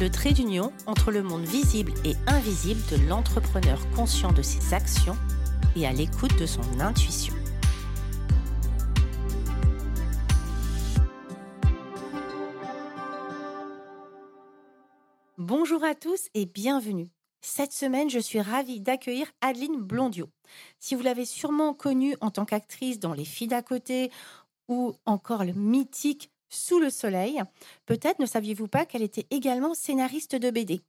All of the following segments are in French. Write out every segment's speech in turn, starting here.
le trait d'union entre le monde visible et invisible de l'entrepreneur conscient de ses actions et à l'écoute de son intuition. Bonjour à tous et bienvenue. Cette semaine, je suis ravie d'accueillir Adeline Blondio. Si vous l'avez sûrement connue en tant qu'actrice dans Les filles d'à côté ou encore le mythique sous le soleil. Peut-être ne saviez-vous pas qu'elle était également scénariste de BD.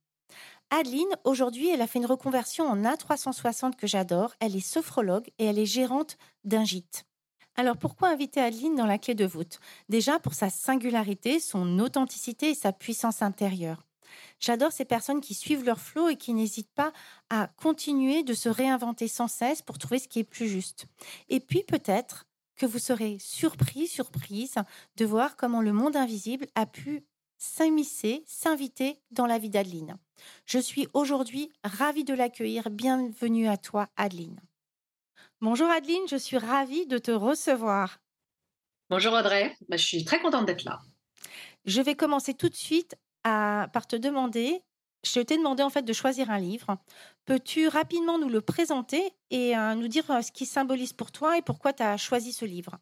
Adeline, aujourd'hui, elle a fait une reconversion en A360 que j'adore. Elle est sophrologue et elle est gérante d'un gîte. Alors pourquoi inviter Adeline dans la clé de voûte? Déjà pour sa singularité, son authenticité et sa puissance intérieure. J'adore ces personnes qui suivent leur flot et qui n'hésitent pas à continuer de se réinventer sans cesse pour trouver ce qui est plus juste. Et puis peut-être que vous serez surpris, surprise de voir comment le monde invisible a pu s'immiscer, s'inviter dans la vie d'Adeline. Je suis aujourd'hui ravie de l'accueillir. Bienvenue à toi, Adeline. Bonjour Adeline, je suis ravie de te recevoir. Bonjour Audrey, bah, je suis très contente d'être là. Je vais commencer tout de suite par te demander je t'ai demandé en fait de choisir un livre. Peux-tu rapidement nous le présenter et euh, nous dire euh, ce qui symbolise pour toi et pourquoi tu as choisi ce livre?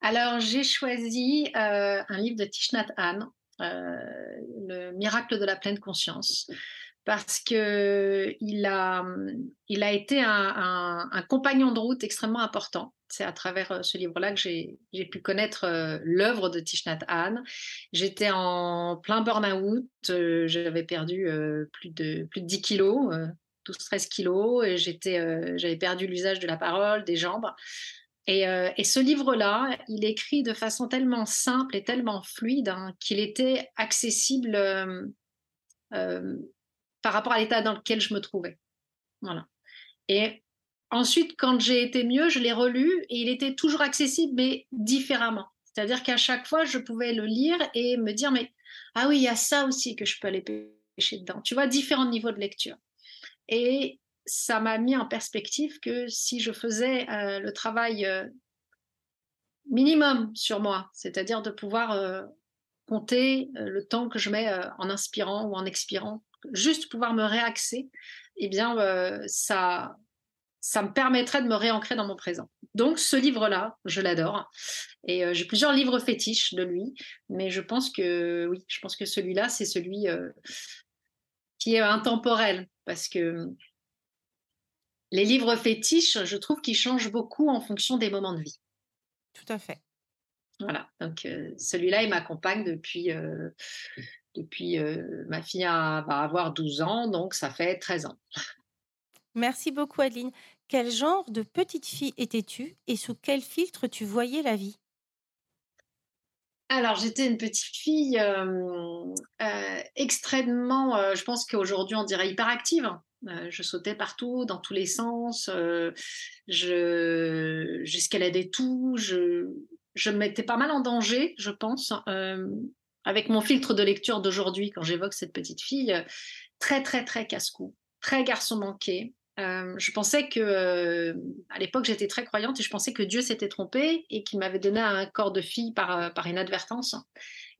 Alors, j'ai choisi euh, un livre de Thich Nhat Hanh, Le miracle de la pleine conscience, parce que il a, il a été un compagnon de route extrêmement important c'est à travers euh, ce livre-là que j'ai pu connaître euh, l'œuvre de Thich Nhat Hanh. J'étais en plein burn-out, euh, j'avais perdu plus, de, plus de 10 kilos, 12-13 kilos, et j'avais perdu l'usage de la parole, des jambes. Et, ce livre-là, il écrit de façon tellement simple et tellement fluide hein, qu'il était accessible par rapport à l'état dans lequel je me trouvais. Voilà. Et Ensuite, quand j'ai été mieux, je l'ai relu et il était toujours accessible, mais différemment. C'est-à-dire qu'à chaque fois, je pouvais le lire et me dire, mais ah oui, il y a ça aussi que je peux aller pêcher dedans. Tu vois, différents niveaux de lecture. Et ça m'a mis en perspective que si je faisais euh, le travail euh, minimum sur moi, c'est-à-dire de pouvoir euh, compter le temps que je mets en inspirant ou en expirant, juste pouvoir me réaxer, eh bien, ça, ça me permettrait de me réancrer dans mon présent. Donc ce livre-là, je l'adore. Et euh, j'ai plusieurs livres fétiches de lui, mais je pense que oui, je pense que celui-là, c'est celui euh, qui est intemporel, parce que les livres fétiches, je trouve qu'ils changent beaucoup en fonction des moments de vie. Tout à fait. Voilà, donc euh, celui-là, il m'accompagne depuis, depuis ma fille va avoir 12 ans, donc ça fait 13 ans. Merci beaucoup, Adeline. Quel genre de petite fille étais-tu et sous quel filtre tu voyais la vie? Alors, j'étais une petite fille euh, euh, extrêmement, euh, je pense qu'aujourd'hui on dirait hyperactive. je sautais partout, dans tous les sens. je j'escaladais tout. Je, je me mettais pas mal en danger, je pense, avec mon filtre de lecture d'aujourd'hui quand j'évoque cette petite fille. Très, très, très casse-cou, très garçon manqué, euh, je pensais que, euh, à l'époque, j'étais très croyante et je pensais que Dieu s'était trompé et qu'il m'avait donné un corps de fille par, euh, inadvertance.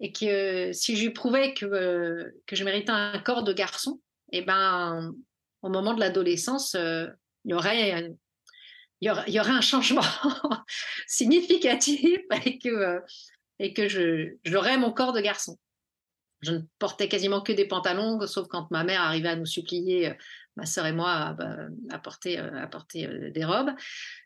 Et que si je lui prouvais que, je méritais un corps de garçon, eh ben, au moment de l'adolescence, il y aurait un changement significatif et que, et que je, j'aurais mon corps de garçon. Je ne portais quasiment que des pantalons, sauf quand ma mère arrivait à nous supplier ma sœur et moi à, bah, porter, euh, euh, des robes.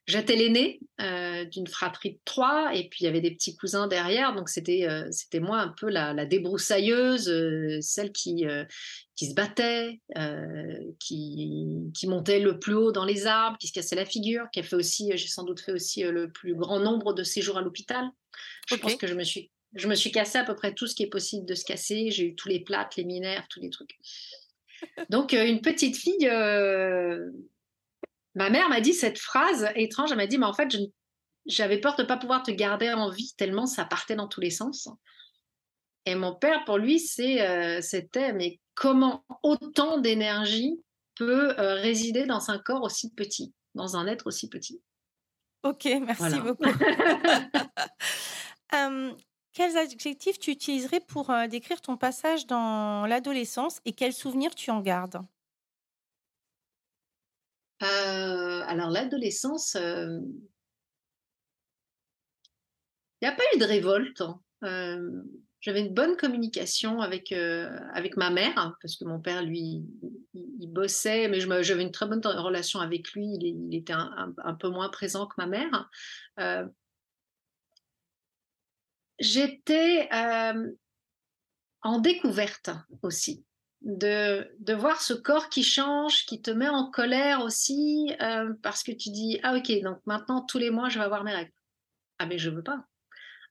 J'étais l'aînée euh, d'une fratrie de trois, et puis il y avait des petits cousins derrière, donc c'était c'était moi un peu la, débroussailleuse, celle qui qui se battait, qui qui montait le plus haut dans les arbres, qui se cassait la figure, qui a fait aussi, j'ai sans doute fait aussi le plus grand nombre de séjours à l'hôpital. Je pense que je me suis je me suis cassé à peu près tout ce qui est possible de se casser. J'ai eu tous les plaques, les minères, tous les trucs. Donc, une petite fille, ma mère m'a dit cette phrase étrange. Elle m'a dit, mais en fait, j'avais peur de ne pas pouvoir te garder en vie tellement ça partait dans tous les sens. Et mon père, pour lui, c'était, mais comment autant d'énergie peut résider dans un corps aussi petit, dans un être aussi petit? Ok, merci beaucoup. quels adjectifs tu utiliserais pour décrire ton passage dans l'adolescence et quels souvenirs tu en gardes? Alors, l'adolescence, il n'y a pas eu de révolte. Hein. J'avais une bonne communication avec, avec ma mère, parce que mon père, lui, il, bossait, mais j'avais une très bonne relation avec lui. Il, était un, peu moins présent que ma mère. J'étais en découverte aussi. De, de, voir ce corps qui change, qui te met en colère aussi, parce que tu dis, ah ok, donc maintenant tous les mois je vais avoir mes règles. Ah mais je veux pas.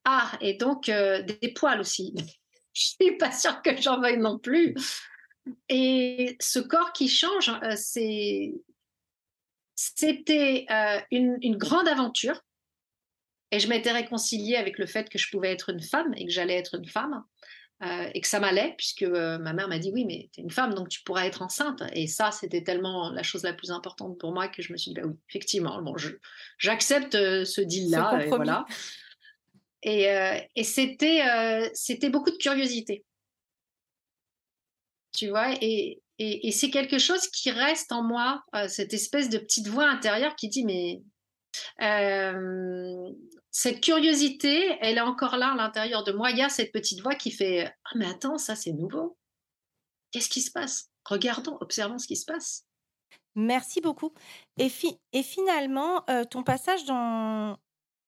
Ah, et donc euh, des poils aussi. Je suis pas sûre que j'en veuille non plus. Et ce corps qui change, euh, c'est c'était euh, une, grande aventure. Et je m'étais réconciliée avec le fait que je pouvais être une femme et que j'allais être une femme. et que ça m'allait, puisque ma mère m'a dit oui, mais tu es une femme, donc tu pourras être enceinte. Et ça, c'était tellement la chose la plus importante pour moi que je me suis dit, bah oui, effectivement, bon, j'accepte ce deal-là. voilà. Et, euh, c'était, euh, c'était beaucoup de curiosité. Tu vois, et, et, c'est quelque chose qui reste en moi, euh, cette espèce de petite voix intérieure qui dit, mais cette curiosité, elle est encore là à l'intérieur de moi. Il y a cette petite voix qui fait, ah mais attends, ça c'est nouveau. Qu'est-ce qui se passe? Regardons, observons ce qui se passe. Merci beaucoup. Et, et finalement, ton passage dans,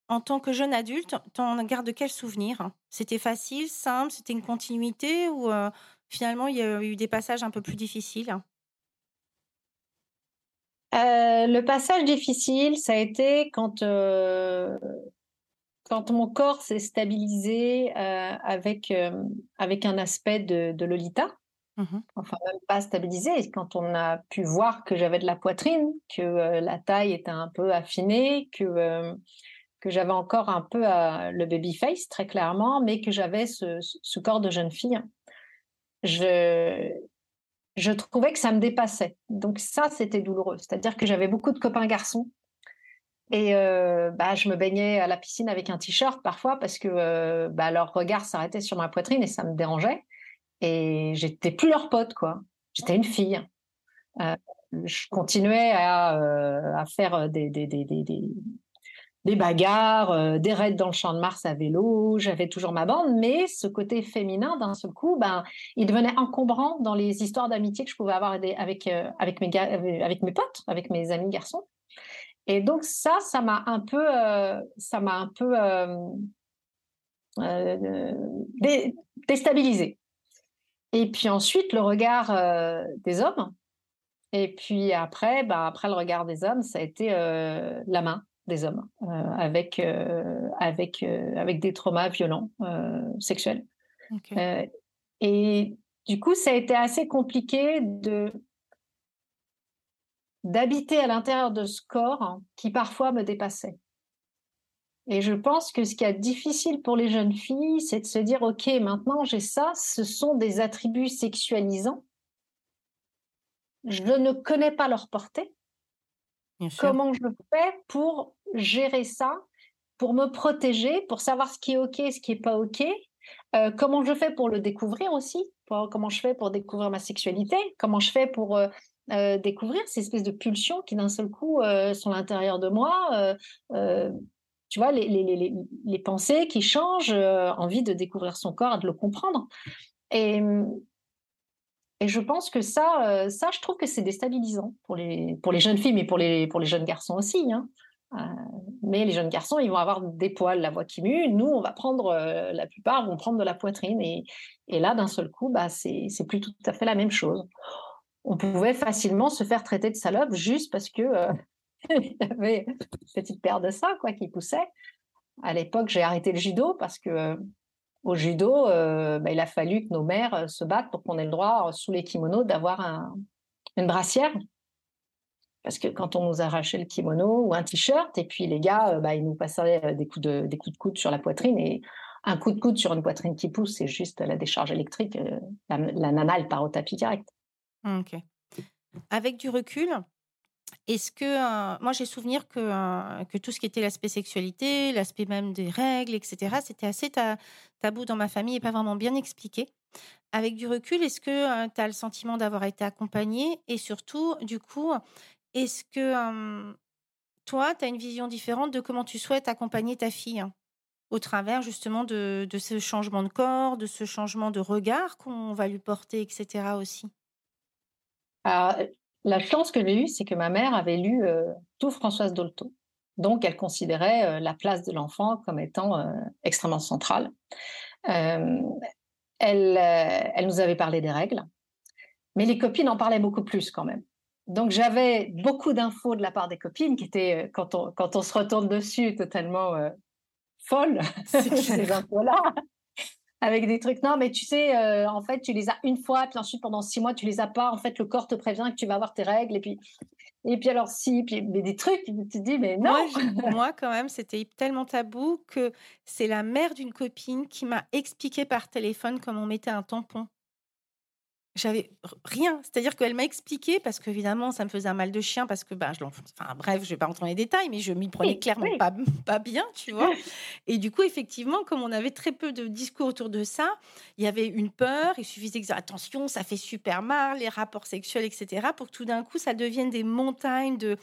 en tant que jeune adulte, t'en gardes quel souvenir? C'était facile, simple, c'était une continuité ou euh, finalement il y a eu des passages un peu plus difficiles? Euh, Le passage difficile, ça a été quand, euh, quand mon corps s'est stabilisé avec, avec un aspect de, Lolita. Mmh enfin, même pas stabilisé, quand on a pu voir que j'avais de la poitrine, que la taille était un peu affinée, que que j'avais encore un peu le baby face, très clairement, mais que j'avais ce, corps de jeune fille. Je, je trouvais que ça me dépassait. Donc ça, c'était douloureux. C'est-à-dire que j'avais beaucoup de copains garçons. Et euh, bah, je me baignais à la piscine avec un t-shirt parfois parce que euh, bah, leur regard s'arrêtait sur ma poitrine et ça me dérangeait. Et j'étais plus leur pote, quoi. J'étais une fille. Euh, je continuais à, à faire des, des, des, des bagarres, euh, des raids dans le champ de Mars à vélo, j'avais toujours ma bande, mais ce côté féminin, d'un seul coup, ben, il devenait encombrant dans les histoires d'amitié que je pouvais avoir avec, euh, avec, mes, avec mes potes, avec mes amis garçons. Et donc ça, ça m'a un peu, euh, ça m'a un peu déstabilisé. Et puis ensuite, le regard des hommes. Et puis après, ben, après le regard des hommes, ça a été la main des hommes euh, avec, euh, avec, euh, avec des traumas violents sexuels. et du coup, ça a été assez compliqué de d'habiter à l'intérieur de ce corps qui parfois me dépassait. Et je pense que ce qui est difficile pour les jeunes filles, c'est de se dire, OK, maintenant j'ai ça, ce sont des attributs sexualisants. Je ne connais pas leur portée. Comment je fais pour gérer ça, pour me protéger, pour savoir ce qui est OK, ce qui n'est pas OK? Euh, Comment je fais pour le découvrir aussi? Comment je fais pour découvrir ma sexualité? Comment je fais pour euh, euh, découvrir ces espèces de pulsions qui d'un seul coup sont à l'intérieur de moi tu vois, les, les, les, les, pensées qui changent, envie de découvrir son corps, de le comprendre. Et, et je pense que ça, euh, ça je trouve que c'est déstabilisant pour les, pour les jeunes filles, mais pour les, pour les jeunes garçons aussi. Hein. Euh, mais les jeunes garçons, ils vont avoir des poils, la voix qui mue. Nous, on va prendre, euh, la plupart vont prendre de la poitrine. Et, et là, d'un seul coup, bah, c'est plus tout à fait la même chose. On pouvait facilement se faire traiter de salope juste parce que il y avait une petite paire de seins quoi, qui poussait. À l'époque, j'ai arrêté le judo parce que au judo, bah, il a fallu que nos mères se battent pour qu'on ait le droit, sous les kimonos, d'avoir une brassière. Parce que quand on nous arrachait le kimono ou un t-shirt, et puis les gars, bah, ils nous passaient des coups, de, des coups de coude sur la poitrine, et un coup de coude sur une poitrine qui pousse, c'est juste la décharge électrique. La, la nana, elle part au tapis direct. Ok. Avec du recul, est-ce que moi j'ai souvenir que, que tout ce qui était l'aspect sexualité, l'aspect même des règles, etc., c'était assez tabou dans ma famille et pas vraiment bien expliqué. Avec du recul, est-ce que tu as le sentiment d'avoir été accompagnée et surtout, du coup, est-ce que toi, tu as une vision différente de comment tu souhaites accompagner ta fille au travers justement de ce changement de corps, de ce changement de regard qu'on va lui porter, etc. aussi? Alors, la chance que j'ai eue, c'est que ma mère avait lu euh, tout Françoise Dolto. Donc, elle considérait euh, la place de l'enfant comme étant euh, extrêmement centrale. Elle, elle, nous avait parlé des règles, mais les copines en parlaient beaucoup plus quand même. Donc, j'avais beaucoup d'infos de la part des copines qui étaient, quand on, quand on se retourne dessus, totalement folles, ces infos-là avec des trucs. Non, mais tu sais, euh, en fait, tu les as une fois, puis ensuite pendant six mois, tu les as pas. En fait, le corps te prévient que tu vas avoir tes règles, et puis, et puis alors si, puis mais des trucs, tu te dis mais non. Moi, moi quand même, c'était tellement tabou que c'est la mère d'une copine qui m'a expliqué par téléphone comment on mettait un tampon. J'avais rien. C'est-à-dire qu'elle m'a expliqué, parce qu'évidemment, ça me faisait un mal de chien, parce que, bah, je enfin, bref, je vais pas rentrer dans les détails, mais je m'y prenais clairement Pas, pas bien, tu vois. Et du coup, effectivement, comme on avait très peu de discours autour de ça, il y avait une peur, il suffisait dire attention, ça fait super mal, les rapports sexuels, etc., pour que tout d'un coup, ça devienne des montagnes de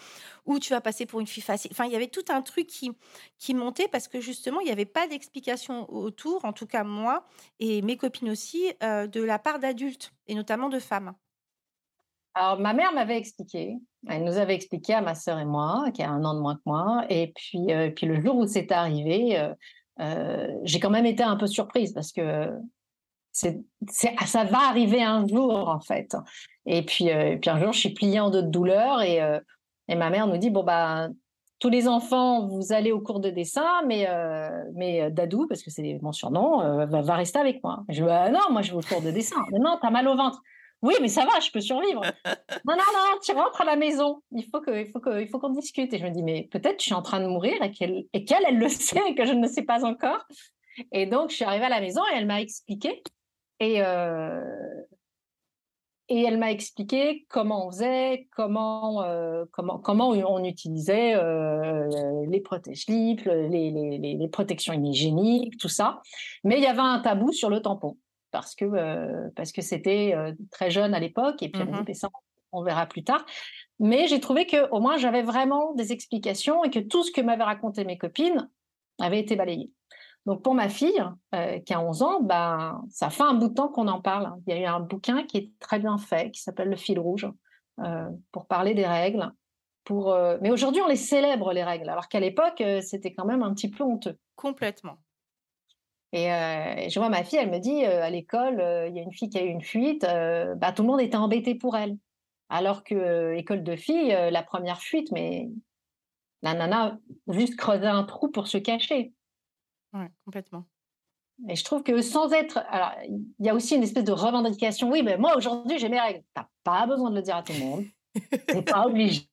où tu vas passer pour une fille facile. Enfin, il y avait tout un truc qui, qui montait parce que justement, il n'y avait pas d'explication autour, en tout cas moi et mes copines aussi, euh, de la part d'adultes et notamment de femmes. Alors, ma mère m'avait expliqué, elle nous avait expliqué à ma sœur et moi, qui a un an de moins que moi, et puis, euh, puis le jour où c'est arrivé, euh, j'ai quand même été un peu surprise parce que c'est, ça va arriver un jour en fait. Et puis, puis un jour, je suis pliée en deux de douleur et et ma mère nous dit bon bah tous les enfants, vous allez au cours de dessin, mais euh, mais euh, Dadou, parce que c'est mon surnom, euh, va, rester avec moi. Je dis bah, non, moi je vais au cours de dessin. Mais non, t'as mal au ventre. Oui, mais ça va, je peux survivre. non, non, non, tu rentres à la maison. Il faut que, il faut que, il faut qu'on discute. Et je me dis mais peut-être je suis en train de mourir et qu'elle, et qu'elle, elle le sait et que je ne le sais pas encore. Et donc je suis arrivée à la maison et elle m'a expliqué. Et et elle m'a expliqué comment on faisait, comment, euh, comment, comment on utilisait euh, les protège-lips, les, les, les, protections hygiéniques, tout ça. Mais il y avait un tabou sur le tampon parce que euh, parce que c'était très jeune à l'époque et puis mmh ça, on verra plus tard. Mais j'ai trouvé que au moins j'avais vraiment des explications et que tout ce que m'avaient raconté mes copines avait été balayé. Donc pour ma fille, euh, qui a 11 ans, ben, ça fait un bout de temps qu'on en parle. Il y a eu un bouquin qui est très bien fait, qui s'appelle Le fil rouge, euh, pour parler des règles. Pour, euh, Mais aujourd'hui, on les célèbre, les règles, alors qu'à l'époque, c'était quand même un petit peu honteux. Complètement. Et je vois ma fille, elle me dit, à l'école, il y a une fille qui a eu une fuite, bah, tout le monde était embêté pour elle. Alors que école de filles, la première fuite, mais la nana juste creusait un trou pour se cacher. Oui, complètement. Et je trouve que sans être. Alors, il y a aussi une espèce de revendication. Oui, mais moi, aujourd'hui, j'ai mes règles. Tu n'as pas besoin de le dire à tout le monde. tu n'es pas obligé.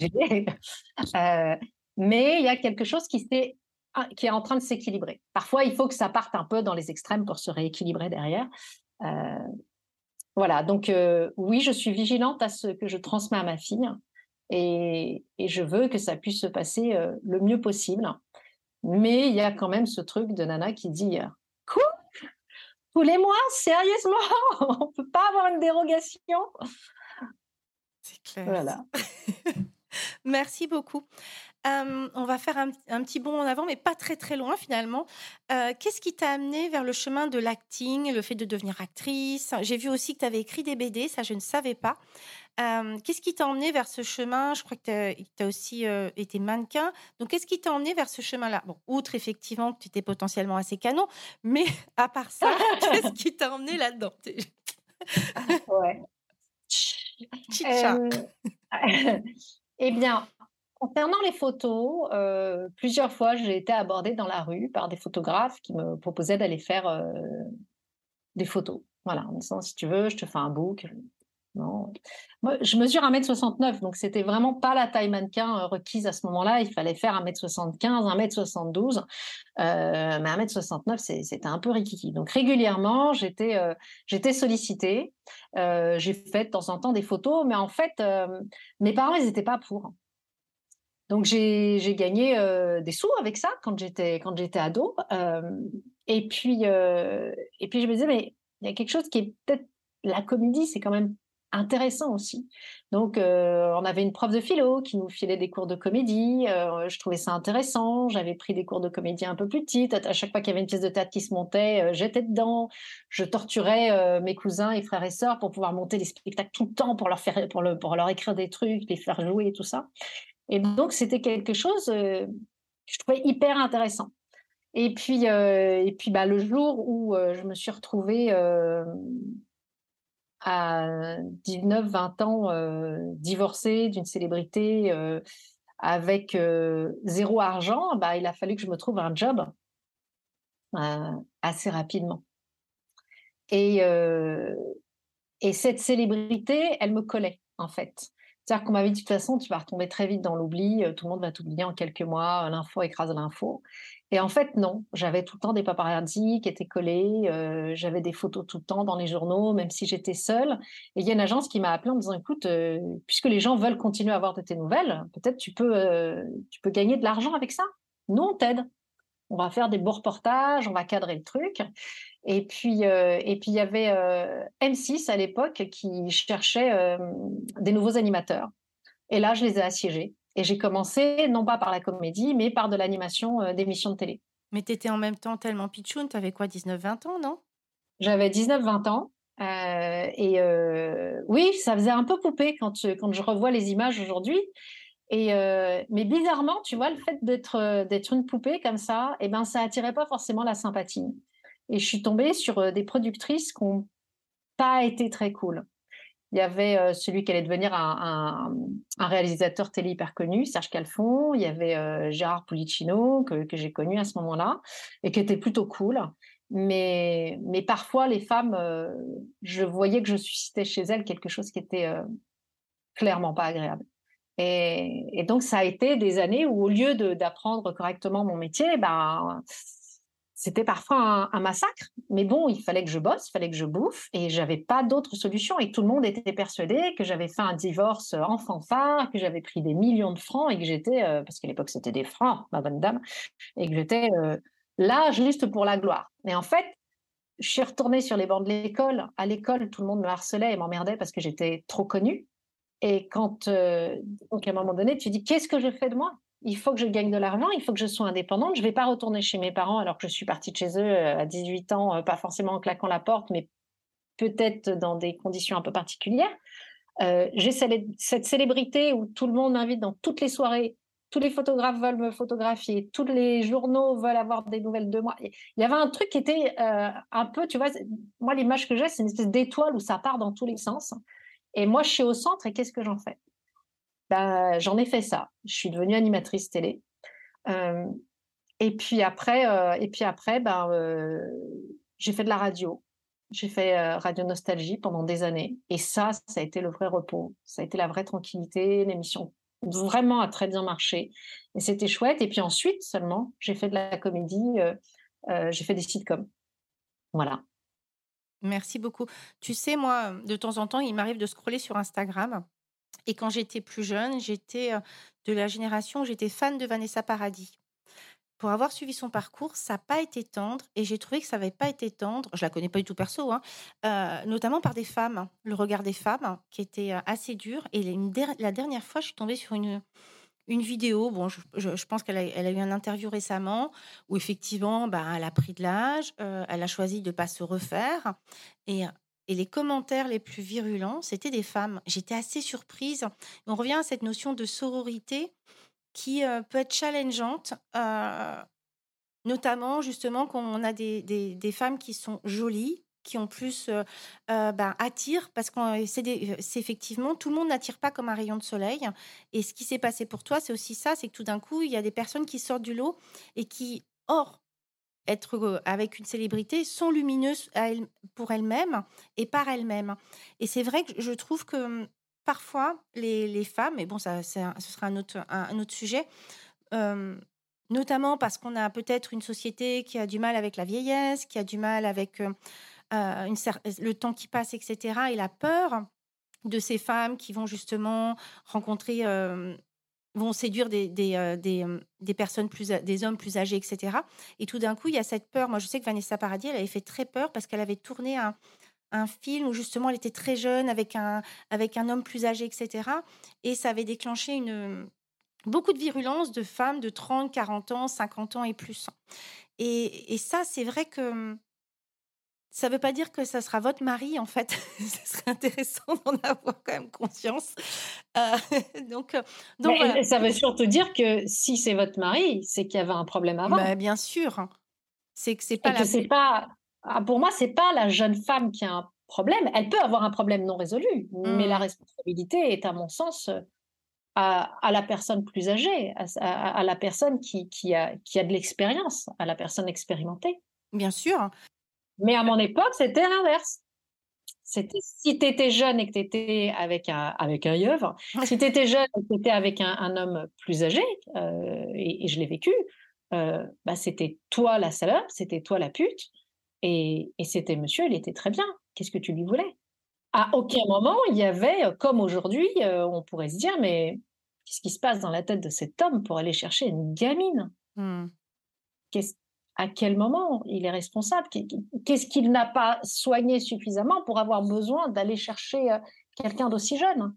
Euh, mais il y a quelque chose qui, ah, qui est en train de s'équilibrer. Parfois, il faut que ça parte un peu dans les extrêmes pour se rééquilibrer derrière. Euh, voilà, donc euh, oui, je suis vigilante à ce que je transmets à ma fille et, et je veux que ça puisse se passer le mieux possible. Mais il y a quand même ce truc de Nana qui dit Quoi? Tous les mois Sérieusement? On ne peut pas avoir une dérogation? C'est clair. Voilà. Merci beaucoup. On va faire un, petit bond en avant, mais pas très très loin finalement. Qu'est-ce qui t'a amené vers le chemin de l'acting, le fait de devenir actrice? J'ai vu aussi que tu avais écrit des BD, ça je ne savais pas. qu'est-ce qui t'a emmené vers ce chemin? Je crois que tu as, aussi été mannequin. Donc, qu'est-ce qui t'a emmené vers ce chemin-là? Bon, outre effectivement que tu étais potentiellement assez canon, mais à part ça, qu'est-ce qui t'a emmené là-dedans? Ouais. euh, eh bien, Concernant les photos, euh, plusieurs fois, j'ai été abordée dans la rue par des photographes qui me proposaient d'aller faire euh, des photos. Voilà, en disant si tu veux, je te fais un book. Non. Moi, je mesure 1m69, donc c'était vraiment pas la taille mannequin euh, requise à ce moment-là. Il fallait faire 1m75, 1m72. Euh, mais 1m69, c'était un peu rikiki. Donc régulièrement, j'étais j'étais sollicitée. J'ai fait de temps en temps des photos, mais en fait, mes parents, ils n'étaient pas pour. Donc j'ai gagné euh, des sous avec ça quand j'étais ado. Euh, et puis euh, et puis je me disais mais il y a quelque chose qui est peut-être la comédie, c'est quand même intéressant aussi. Donc on avait une prof de philo qui nous filait des cours de comédie. je trouvais ça intéressant. J'avais pris des cours de comédie un peu plus petites. À chaque fois qu'il y avait une pièce de théâtre qui se montait, j'étais dedans. Je torturais mes cousins et frères et sœurs pour pouvoir monter des spectacles tout le temps pour leur faire pour, le, pour leur écrire des trucs, les faire jouer et tout ça. Et donc, c'était quelque chose euh, que je trouvais hyper intéressant. Et puis, euh, et puis bah, le jour où euh, je me suis retrouvée à 19-20 ans, divorcée d'une célébrité avec zéro argent, bah, il a fallu que je me trouve un job assez rapidement. Et, et cette célébrité, elle me collait, en fait. C'est-à-dire qu'on m'avait dit de toute façon, tu vas retomber très vite dans l'oubli, euh, tout le monde va t'oublier en quelques mois, euh, l'info écrase l'info. Et en fait, non, j'avais tout le temps des paparazzi qui étaient collés, euh, j'avais des photos tout le temps dans les journaux, même si j'étais seule. Et il y a une agence qui m'a appelé en me disant, écoute, puisque les gens veulent continuer à avoir de tes nouvelles, peut-être tu peux, tu peux gagner de l'argent avec ça. Nous, on t'aide. On va faire des beaux reportages, on va cadrer le truc. Et puis, euh, et puis il y avait euh, M6 à l'époque qui cherchait euh, des nouveaux animateurs. Et là, je les ai assiégés. Et j'ai commencé, non pas par la comédie, mais par de l'animation d'émissions de télé. Mais tu étais en même temps tellement pitchoun, tu avais quoi, 19-20 ans, non? J'avais 19-20 ans. et oui, ça faisait un peu poupée quand, quand je revois les images aujourd'hui. Et mais bizarrement, tu vois, le fait d'être d'être une poupée comme ça, eh ben, ça attirait pas forcément la sympathie. Et je suis tombée sur euh, des productrices qui n'ont pas été très cool. Il y avait euh, celui qui allait devenir un, réalisateur télé hyper connu, Serge Calfon. Il y avait euh, Gérard Pulicino, que, j'ai connu à ce moment-là, et qui était plutôt cool. Mais, mais parfois, les femmes, je voyais que je suscitais chez elles quelque chose qui était clairement pas agréable. Et, donc, ça a été des années où, au lieu d'apprendre correctement mon métier, ben, c'était parfois un, massacre, mais bon, il fallait que je bosse, il fallait que je bouffe, et j'avais pas d'autre solution. Et tout le monde était persuadé que j'avais fait un divorce en fanfare, que j'avais pris des millions de francs et que j'étais, euh, parce qu'à l'époque c'était des francs, ma bonne dame, et que j'étais euh, là juste pour la gloire. Mais en fait, je suis retournée sur les bancs de l'école. À l'école, tout le monde me harcelait et m'emmerdait parce que j'étais trop connue. Et quand, euh, donc à un moment donné, tu dis, qu'est-ce que je fais de moi? Il faut que je gagne de l'argent, il faut que je sois indépendante. Je ne vais pas retourner chez mes parents alors que je suis partie de chez eux euh, à 18 ans, euh, pas forcément en claquant la porte, mais peut-être dans des conditions un peu particulières. J'ai cette célébrité où tout le monde m'invite dans toutes les soirées, tous les photographes veulent me photographier, tous les journaux veulent avoir des nouvelles de moi. Il y avait un truc qui était un peu, tu vois, moi l'image que j'ai, c'est une espèce d'étoile où ça part dans tous les sens. Et moi, je suis au centre et qu'est-ce que j'en fais? Bah, j'en ai fait ça. Je suis devenue animatrice télé. Euh, et puis après, euh, et puis après ben, j'ai fait de la radio. J'ai fait Radio Nostalgie pendant des années. Et ça, ça a été le vrai repos. Ça a été la vraie tranquillité. L'émission vraiment a très bien marché. Et c'était chouette. Et puis ensuite seulement, j'ai fait de la comédie. j'ai fait des sitcoms. Voilà. Merci beaucoup. Tu sais, moi, de temps en temps, il m'arrive de scroller sur Instagram et quand j'étais plus jeune, j'étais de la génération, j'étais fan de Vanessa Paradis. Pour avoir suivi son parcours, ça n'a pas été tendre et j'ai trouvé que ça n'avait pas été tendre. Je la connais pas du tout perso, hein, notamment par des femmes, le regard des femmes qui était assez dur. Et la dernière fois, je suis tombée sur une, une vidéo. Bon, je, pense qu'elle a, eu un interview récemment où effectivement, bah, elle a pris de l'âge, elle a choisi de ne pas se refaire. Et et les commentaires les plus virulents, c'était des femmes. J'étais assez surprise. On revient à cette notion de sororité qui euh, peut être challengeante, euh, notamment justement quand on a des, des, femmes qui sont jolies, qui ont plus ben, attirent parce que c'est effectivement tout le monde n'attire pas comme un rayon de soleil. Et ce qui s'est passé pour toi, c'est aussi ça, c'est que tout d'un coup, il y a des personnes qui sortent du lot et qui, hors être avec une célébrité, sont lumineuses pour elles-mêmes et par elles-mêmes. Et c'est vrai que je trouve que hum, parfois, les, femmes, et bon, ça, ce sera un autre, un, autre sujet, notamment parce qu'on a peut-être une société qui a du mal avec la vieillesse, qui a du mal avec une, le temps qui passe, etc., et la peur de ces femmes qui vont justement rencontrer vont séduire des, des, des, personnes plus, des hommes plus âgés, etc. Et tout d'un coup, il y a cette peur. Moi, je sais que Vanessa Paradis, elle avait fait très peur parce qu'elle avait tourné un, un film où justement elle était très jeune avec un, avec un homme plus âgé, etc. Et ça avait déclenché une, beaucoup de virulence de femmes de 30, 40 ans, 50 ans et plus. Et ça, c'est vrai que ça ne veut pas dire que ça sera votre mari, en fait. Ce serait intéressant d'en avoir quand même conscience. Euh, donc, euh, donc Ça veut surtout dire que si c'est votre mari, c'est qu'il y avait un problème avant. Mais bien sûr. C'est que c'est pas, la... c'est pas ah, pour moi, c'est pas la jeune femme qui a un problème. Elle peut avoir un problème non résolu, mais la mmh. responsabilité est, à mon sens, à, la personne plus âgée, à, la personne qui, qui, a, qui a de l'expérience, à la personne expérimentée. Bien sûr. Mais à mon époque, c'était l'inverse. C'était si tu étais jeune et que tu étais avec un, avec un si tu étais jeune et que tu étais avec un, homme plus âgé, euh, et, je l'ai vécu, euh, bah, c'était toi la salope, c'était toi la pute, et, c'était monsieur, il était très bien. Qu'est-ce que tu lui voulais? À aucun moment, il y avait, comme aujourd'hui, euh, on pourrait se dire, mais qu'est-ce qui se passe dans la tête de cet homme pour aller chercher une gamine? Mmh. À quel moment il est responsable Qu'est-ce qu'il n'a pas soigné suffisamment pour avoir besoin d'aller chercher euh, quelqu'un d'aussi jeune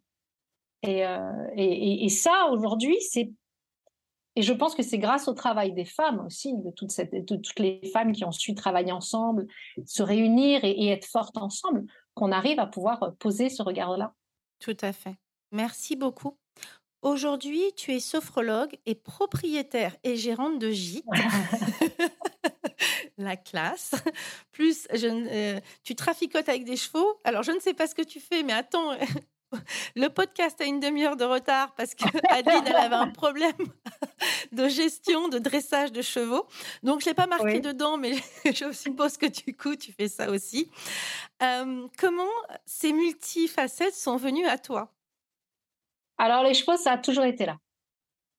et, et, ça, aujourd'hui, c'est et je pense que c'est grâce au travail des femmes aussi, de, toutes les femmes qui ont su travailler ensemble, se réunir et, être fortes ensemble, qu'on arrive à pouvoir euh, poser ce regard-là. Tout à fait. Merci beaucoup. Aujourd'hui, tu es sophrologue et propriétaire et gérante de gîte. La classe. Plus, je, euh, tu traficotes avec des chevaux. Alors, je ne sais pas ce que tu fais, mais attends, le podcast a une demi-heure de retard parce que Adeline, elle avait un problème de gestion, de dressage de chevaux. Donc, je ne l'ai pas marqué dedans, mais je suppose que du coup, tu fais ça aussi. Euh, comment ces multifacettes sont venues à toi? Alors, les chevaux, ça a toujours été là.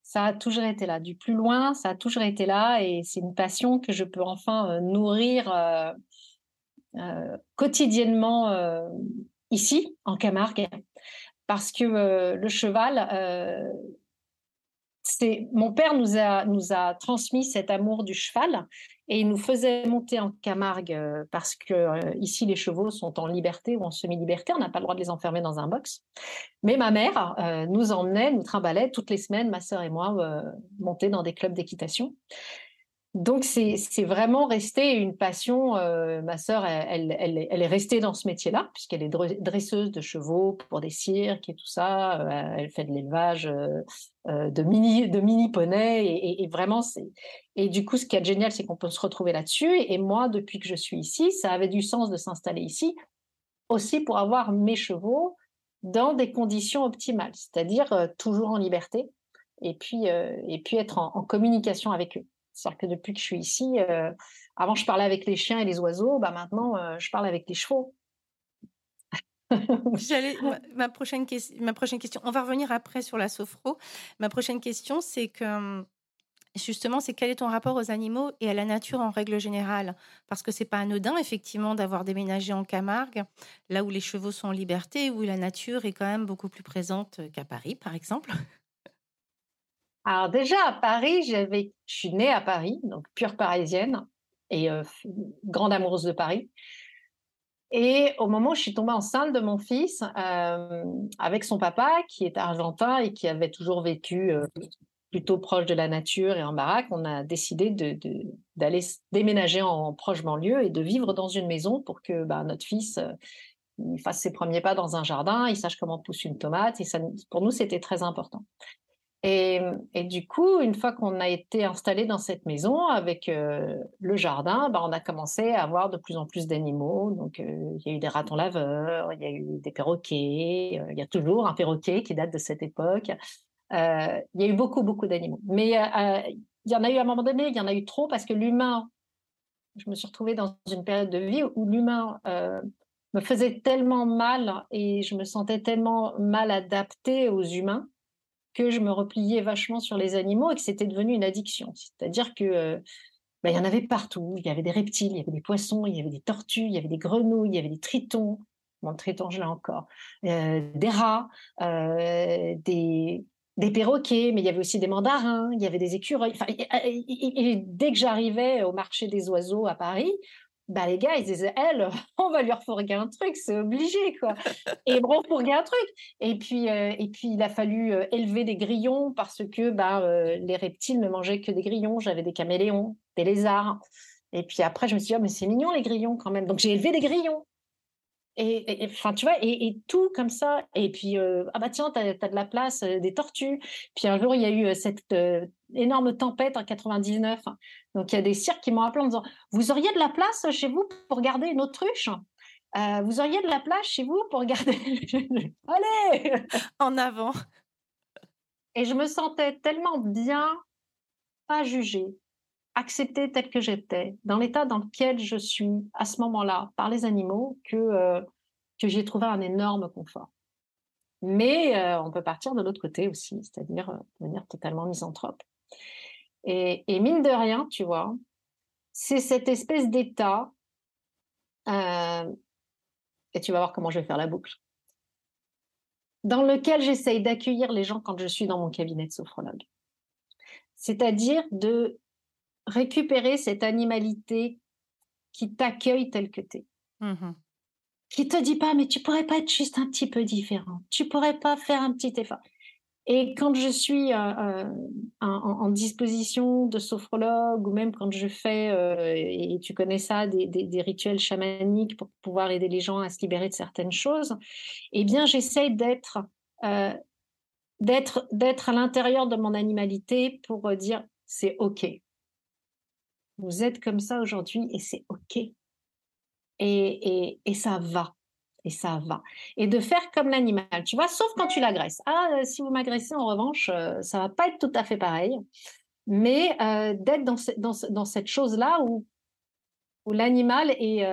Ça a toujours été là. Du plus loin, ça a toujours été là. Et c'est une passion que je peux enfin euh, nourrir euh, quotidiennement ici, en Camargue, parce que euh, le cheval, euh, c'est mon père nous a, nous a transmis cet amour du cheval et il nous faisait monter en Camargue euh, parce que ici les chevaux sont en liberté ou en semi-liberté, on n'a pas le droit de les enfermer dans un box. Mais ma mère nous emmenait, nous trimballait toutes les semaines, ma sœur et moi, monter dans des clubs d'équitation. Donc, c'est vraiment resté une passion. Euh, ma sœur, elle, est restée dans ce métier-là, puisqu'elle est dresseuse de chevaux pour des cirques et tout ça. Euh, elle fait de l'élevage euh, de mini, de. Et, vraiment, c'est. Et du coup, ce qui est génial, c'est qu'on peut se retrouver là-dessus. Et moi, depuis que je suis ici, ça avait du sens de s'installer ici, aussi pour avoir mes chevaux dans des conditions optimales, c'est-à-dire toujours en liberté, et puis être en communication avec eux. C'est-à-dire que depuis que je suis ici, euh, avant je parlais avec les chiens et les oiseaux, bah maintenant euh, je parle avec les chevaux. J'allais, ma, prochaine question, on va revenir après sur la sophro. Ma prochaine question, c'est que justement, c'est quel est ton rapport aux animaux et à la nature en règle générale? Parce que c'est pas anodin, effectivement, d'avoir déménagé en Camargue, là où les chevaux sont en liberté, où la nature est quand même beaucoup plus présente qu'à Paris, par exemple. Alors déjà à Paris, je suis née à Paris, donc pure parisienne et euh, grande amoureuse de Paris. Et au moment où je suis tombée enceinte de mon fils, euh, avec son papa qui est argentin et qui avait toujours vécu euh, plutôt proche de la nature et en baraque, on a décidé d'aller déménager en proche banlieue et de vivre dans une maison pour que bah, notre fils il fasse ses premiers pas dans un jardin, il sache comment pousse une tomate. Et ça, pour nous, c'était très important. Et, du coup, une fois qu'on a été installé dans cette maison avec euh, le jardin, bah, on a commencé à avoir de plus en plus d'animaux. Donc, euh, il y a eu des ratons laveurs, il y a eu des perroquets, euh, il y a toujours un perroquet qui date de cette époque. il y a eu beaucoup, beaucoup d'animaux. Mais il y en a eu à un moment donné, il y en a eu trop parce que l'humain, je me suis retrouvée dans une période de vie où l'humain me faisait tellement mal et je me sentais tellement mal adaptée aux humains que je me repliais vachement sur les animaux et que c'était devenu une addiction. C'est-à-dire que euh, bah, y en avait partout. Il y avait des reptiles, il y avait des poissons, il y avait des tortues, il y avait des grenouilles, il y avait des tritons. Bon, le triton, encore. Euh, des rats, euh, des, perroquets, mais il y avait aussi des mandarins, il y avait des écureuils. Et dès que j'arrivais au marché des oiseaux à Paris, bah, les gars, ils disaient, elle, on va lui refourguer un truc, c'est obligé, quoi. et bon, refourguer un truc. Et puis, euh, et puis, il a fallu euh, élever des grillons parce que bah, euh, les reptiles ne mangeaient que des grillons. J'avais des caméléons, des lézards. Et puis après, je me suis dit, oh, mais c'est mignon les grillons quand même. Donc, j'ai élevé des grillons. Et enfin, tu vois, et, tout comme ça. Et puis, ah bah tiens, tu as, de la place, des tortues. Puis un jour, il y a eu cette énorme tempête en 99. Donc, il y a des cirques qui m'ont appelé en disant Vous auriez de la place chez vous pour garder une autruche? Vous auriez de la place chez vous pour garder. Allez En avant. Et je me sentais tellement bien, pas jugée, acceptée telle que j'étais, dans l'état dans lequel je suis à ce moment-là, par les animaux, que, que j'ai trouvé un énorme confort. Mais on peut partir de l'autre côté aussi, c'est-à-dire devenir totalement misanthrope. Et, mine de rien, tu vois, c'est cette espèce d'état, euh, et tu vas voir comment je vais faire la boucle, dans lequel j'essaye d'accueillir les gens quand je suis dans mon cabinet de sophrologue. C'est-à-dire de récupérer cette animalité qui t'accueille tel que tu es. Mmh qui te dit pas, mais tu pourrais pas être juste un petit peu différent. Tu pourrais pas faire un petit effort. Et quand je suis euh, euh, en, disposition de sophrologue ou même quand je fais, euh, et tu connais ça, des, rituels chamaniques pour pouvoir aider les gens à se libérer de certaines choses, eh bien, j'essaie d'être d'être d'être à l'intérieur de mon animalité pour dire c'est ok. Vous êtes comme ça aujourd'hui et c'est ok. Et, et, et ça va et ça va. Et de faire comme l'animal, tu vois, sauf quand tu l'agresses. Ah, euh, si vous m'agressez, en revanche, euh, ça va pas être tout à fait pareil. Mais euh, d'être dans, dans, dans, cette chose-là où, où l'animal est,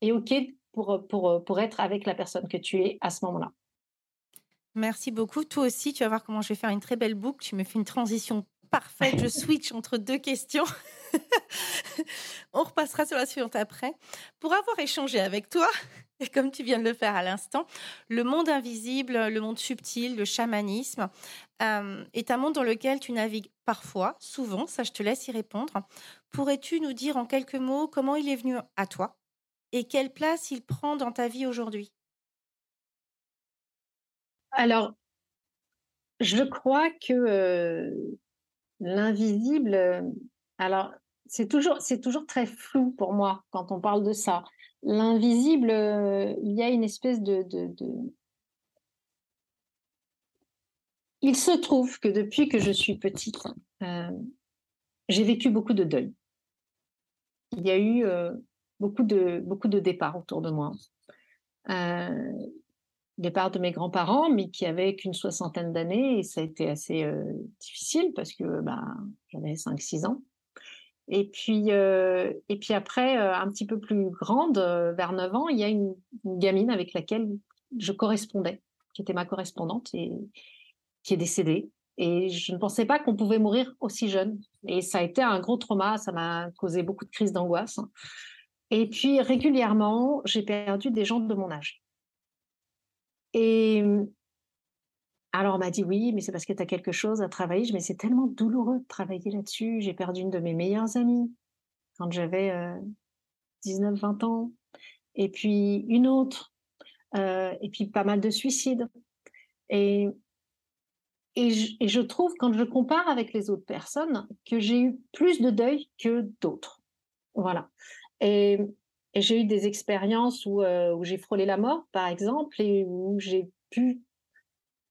est OK pour, pour, pour être avec la personne que tu es à ce moment-là. Merci beaucoup. Toi aussi, tu vas voir comment je vais faire une très belle boucle. Tu me fais une transition parfaite. Je switch entre deux questions. On repassera sur la suivante après. Pour avoir échangé avec toi, comme tu viens de le faire à l'instant, le monde invisible, le monde subtil, le chamanisme euh, est un monde dans lequel tu navigues parfois, souvent, ça je te laisse y répondre. Pourrais-tu nous dire en quelques mots comment il est venu à toi et quelle place il prend dans ta vie aujourd'hui? Alors, je crois que euh, l'invisible, euh, alors c'est toujours, c'est toujours très flou pour moi quand on parle de ça. L'invisible, euh, il y a une espèce de, Il se trouve que depuis que je suis petite, euh, j'ai vécu beaucoup de deuil. Il y a eu euh, beaucoup, de, beaucoup de départs autour de moi. départ de mes grands-parents, mais qui avaient qu'une soixantaine d'années, et ça a été assez difficile parce que bah, j'avais 5-6 ans. Et puis, euh, et puis après, euh, un petit peu plus grande, euh, vers 9 ans, il y a une, gamine avec laquelle je correspondais, qui était ma correspondante et qui est décédée. Et je ne pensais pas qu'on pouvait mourir aussi jeune. Et ça a été un gros trauma, ça m'a causé beaucoup de crises d'angoisse. Et puis régulièrement, j'ai perdu des gens de mon âge. Et alors on m'a dit oui, mais c'est parce que tu as quelque chose à travailler. Je mais c'est tellement douloureux de travailler là-dessus. J'ai perdu une de mes meilleures amies quand j'avais 19-20 ans. Et puis une autre. et puis pas mal de suicides. Et, et, je, trouve, quand je compare avec les autres personnes, que j'ai eu plus de deuil que d'autres. Voilà. Et, j'ai eu des expériences où, où j'ai frôlé la mort, par exemple, et où j'ai pu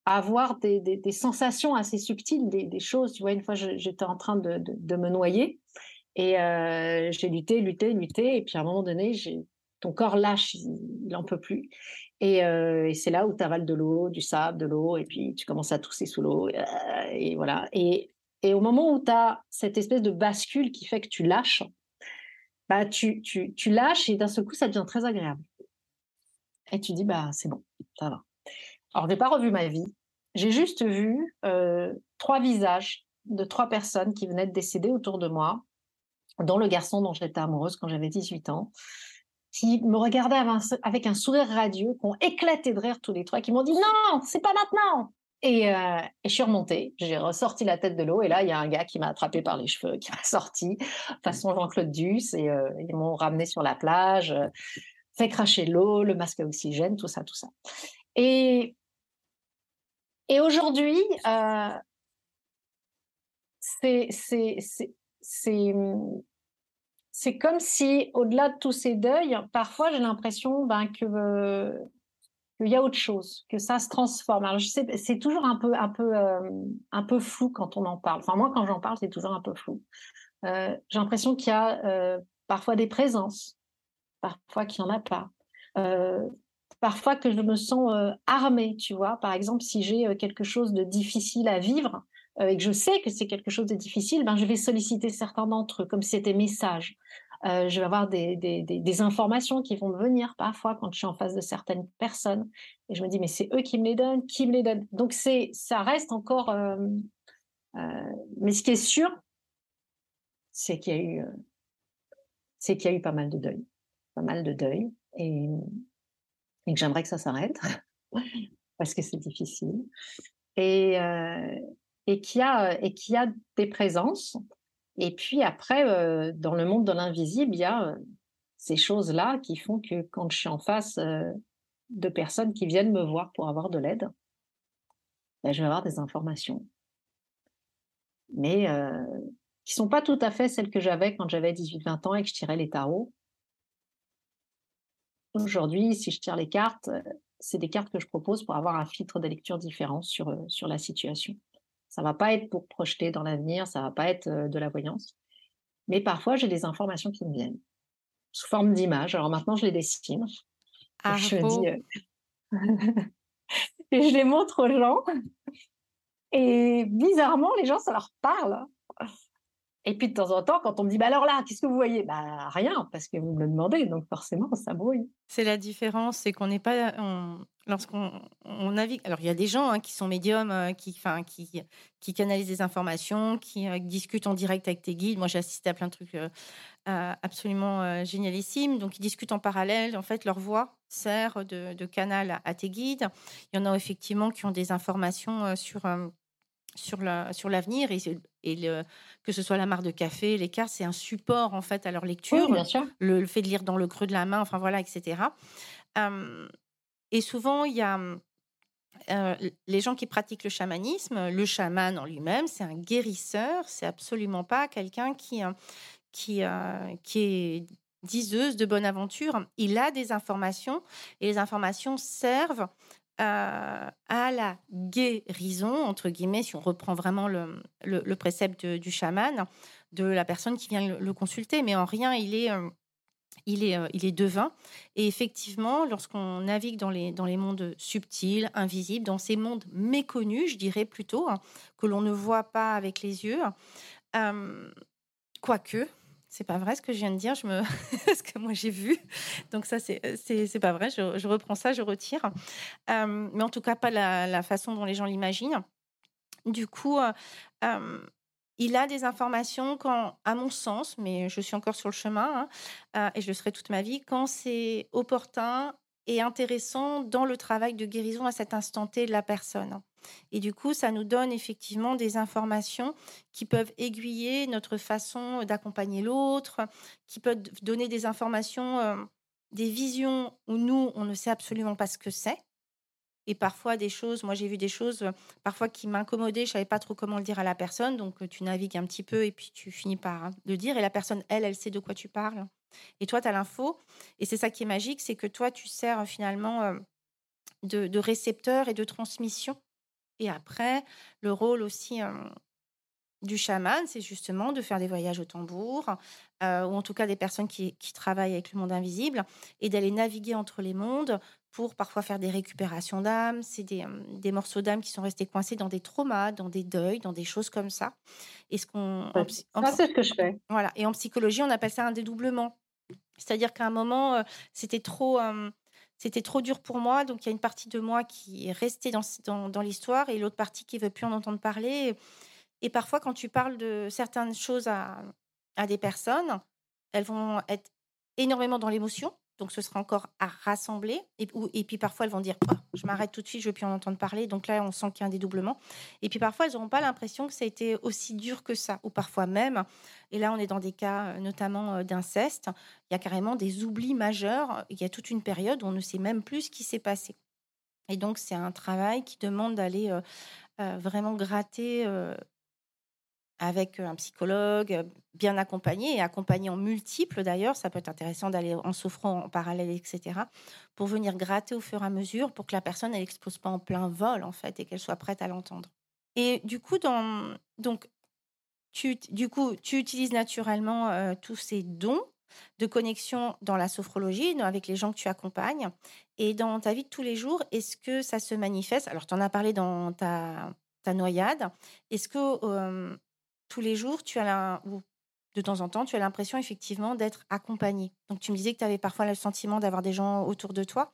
avoir des, sensations assez subtiles, des, choses. Tu vois, une fois, j'étais en train de, me noyer et j'ai lutté, lutté, lutté. Et puis à un moment donné, ton corps lâche, il n'en peut plus. Et, c'est là où tu avales de l'eau, du sable, de l'eau, et puis tu commences à tousser sous l'eau. Et, voilà. Et, au moment où tu as cette espèce de bascule qui fait que tu lâches, bah, tu, tu, tu lâches et d'un seul coup, ça devient très agréable. Et tu dis, bah, c'est bon, ça va. Alors, je n'ai pas revu ma vie. J'ai juste vu euh, trois visages de trois personnes qui venaient de décéder autour de moi, dont le garçon dont j'étais amoureuse quand j'avais 18 ans, qui me regardaient avec un sourire radieux, qui ont éclaté de rire tous les trois, qui m'ont dit non, c'est pas maintenant. Et, euh, je suis remontée, j'ai ressorti la tête de l'eau, et là, il y a un gars qui m'a attrapé par les cheveux, qui m'a sorti, façon Jean-Claude Duss, et euh, ils m'ont ramené sur la plage, fait cracher l'eau, le masque à oxygène, tout ça, tout ça. Et et aujourd'hui, euh, c'est comme si, au-delà de tous ces deuils, parfois j'ai l'impression ben, que qu'il y a autre chose, que ça se transforme. Alors, je sais, c'est toujours un peu, un, peu, euh, un peu flou quand on en parle. Enfin, moi, quand j'en parle, c'est toujours un peu flou. Euh, j'ai l'impression qu'il y a parfois des présences, parfois qu'il n'y en a pas parfois que je me sens euh, armée, tu vois. Par exemple, si j'ai euh, quelque chose de difficile à vivre euh, et que je sais que c'est quelque chose de difficile, ben, je vais solliciter certains d'entre eux, comme si c'était message. je vais avoir des, des, informations qui vont me venir parfois quand je suis en face de certaines personnes. Et je me dis, mais c'est eux qui me les donnent, qui me les donnent. Donc, ça reste encore... mais ce qui est sûr, c'est qu'il y a eu... c'est qu'il y a eu pas mal de deuil. Pas mal de deuil. Et et que j'aimerais que ça s'arrête parce que c'est difficile et, euh, et qu'il y, a, et qu'il y a des présences. Et puis après, dans le monde de l'invisible, il y a ces choses-là qui font que quand je suis en face de personnes qui viennent me voir pour avoir de l'aide, ben, je vais avoir des informations. Mais qui sont pas tout à fait celles que j'avais quand j'avais 18-20 ans et que je tirais les tarots. Aujourd'hui, si je tire les cartes, euh, c'est des cartes que je propose pour avoir un filtre de lecture différent sur, euh, sur la situation. Ça va pas être pour projeter dans l'avenir, ça va pas être euh, de la voyance. Mais parfois, j'ai des informations qui me viennent sous forme d'images. Alors maintenant, je les dessine. Ah, je dis, et je les montre aux gens. Et bizarrement, les gens, ça leur parle. Et puis de temps en temps, quand on me dit bah alors là, qu'est-ce que vous voyez? Bah rien, parce que vous me le demandez, donc forcément ça brouille. C'est la différence, c'est qu'on n'est pas lorsqu'on on navigue. Alors il y a des gens hein, qui sont médiums, euh, qui, qui qui canalisent des informations, qui euh, discutent en direct avec tes guides. Moi j'ai assisté à plein de trucs euh, absolument génialissimes. Donc ils discutent en parallèle. En fait leur voix sert de canal à, tes guides. Il y en a effectivement qui ont des informations sur sur la, sur l'avenir et, et le, que ce soit la mare de café, les cartes, c'est un support en fait à leur lecture. bien sûr. Le, fait de lire dans le creux de la main, enfin voilà, etc. et souvent, il y a les gens qui pratiquent le chamanisme. Le chaman en lui-même, c'est un guérisseur. C'est absolument pas quelqu'un qui, qui, qui est diseuse de bonne aventure. Il a des informations et les informations servent à la guérison, entre guillemets, si on reprend vraiment le, le, précepte du chaman, de la personne qui vient le, consulter. Mais en rien, il est, euh, il est, euh, il est devin. Et effectivement, lorsqu'on navigue dans les, dans les mondes subtils, invisibles, dans ces mondes méconnus, je dirais plutôt, hein, que l'on ne voit pas avec les yeux, euh, quoique, c'est pas vrai ce que je viens de dire, je me... ce que moi j'ai vu. Donc ça, c'est, c'est, pas vrai, je, reprends ça, je retire. Euh, mais en tout cas, pas la, façon dont les gens l'imaginent. Du coup, euh, euh, il a des informations quand, à mon sens, mais je suis encore sur le chemin, hein, et je le serai toute ma vie, quand c'est opportun et intéressant dans le travail de guérison à cet instant T de la personne. Et du coup, ça nous donne effectivement des informations qui peuvent aiguiller notre façon d'accompagner l'autre, qui peuvent donner des informations, euh, des visions où nous, on ne sait absolument pas ce que c'est. Et parfois des choses, moi j'ai vu des choses euh, parfois qui m'incommodaient, je savais pas trop comment le dire à la personne, donc euh, tu navigues un petit peu et puis tu finis par hein, le dire et la personne, elle, elle sait de quoi tu parles. Et toi, tu as l'info. Et c'est ça qui est magique, c'est que toi, tu sers finalement de récepteur et de transmission Et après, le rôle aussi du chaman, c'est justement de faire des voyages au tambour, ou en tout cas des personnes qui, travaillent avec le monde invisible, et d'aller naviguer entre les mondes pour parfois faire des récupérations d'âme. C'est des, des, morceaux d'âme qui sont restés coincés dans des traumas, dans des deuils, dans des choses comme ça. Et ce qu'on, c'est ce que je fais. Voilà. Et en psychologie, on appelle ça un dédoublement. C'est-à-dire qu'à un moment, c'était trop c'était trop dur pour moi. Donc, il y a une partie de moi qui est restée dans, l'histoire et l'autre partie qui veut plus en entendre parler. Et, parfois, quand tu parles de certaines choses à des personnes, elles vont être énormément dans l'émotion donc ce sera encore à rassembler. Et, puis parfois, elles vont dire oh, Je m'arrête tout de suite, je ne veux plus en entendre parler. Donc là, on sent qu'il y a un dédoublement. Et puis parfois, elles n'auront pas l'impression que ça a été aussi dur que ça. Ou parfois même, et là, on est dans des cas euh, notamment euh, d'inceste, il y a carrément des oublis majeurs. Il y a toute une période où on ne sait même plus ce qui s'est passé. Et donc, c'est un travail qui demande d'aller euh, vraiment gratter avec un psychologue bien accompagné et accompagné en multiples d'ailleurs. Ça peut être intéressant d'aller en souffrant en parallèle, etc. pour venir gratter au fur et à mesure pour que la personne n'expose pas en plein vol en fait et qu'elle soit prête à l'entendre. Et du coup, dans, donc, tu, du coup, tu utilises naturellement tous ces dons de connexion dans la sophrologie, avec les gens que tu accompagnes. Et dans ta vie de tous les jours, est-ce que ça se manifeste? Alors, tu en as parlé dans ta, ta noyade. Est-ce que tous les jours, tu as ou de temps en temps, tu as l'impression effectivement d'être accompagné. Donc tu me disais que tu avais parfois le sentiment d'avoir des gens autour de toi.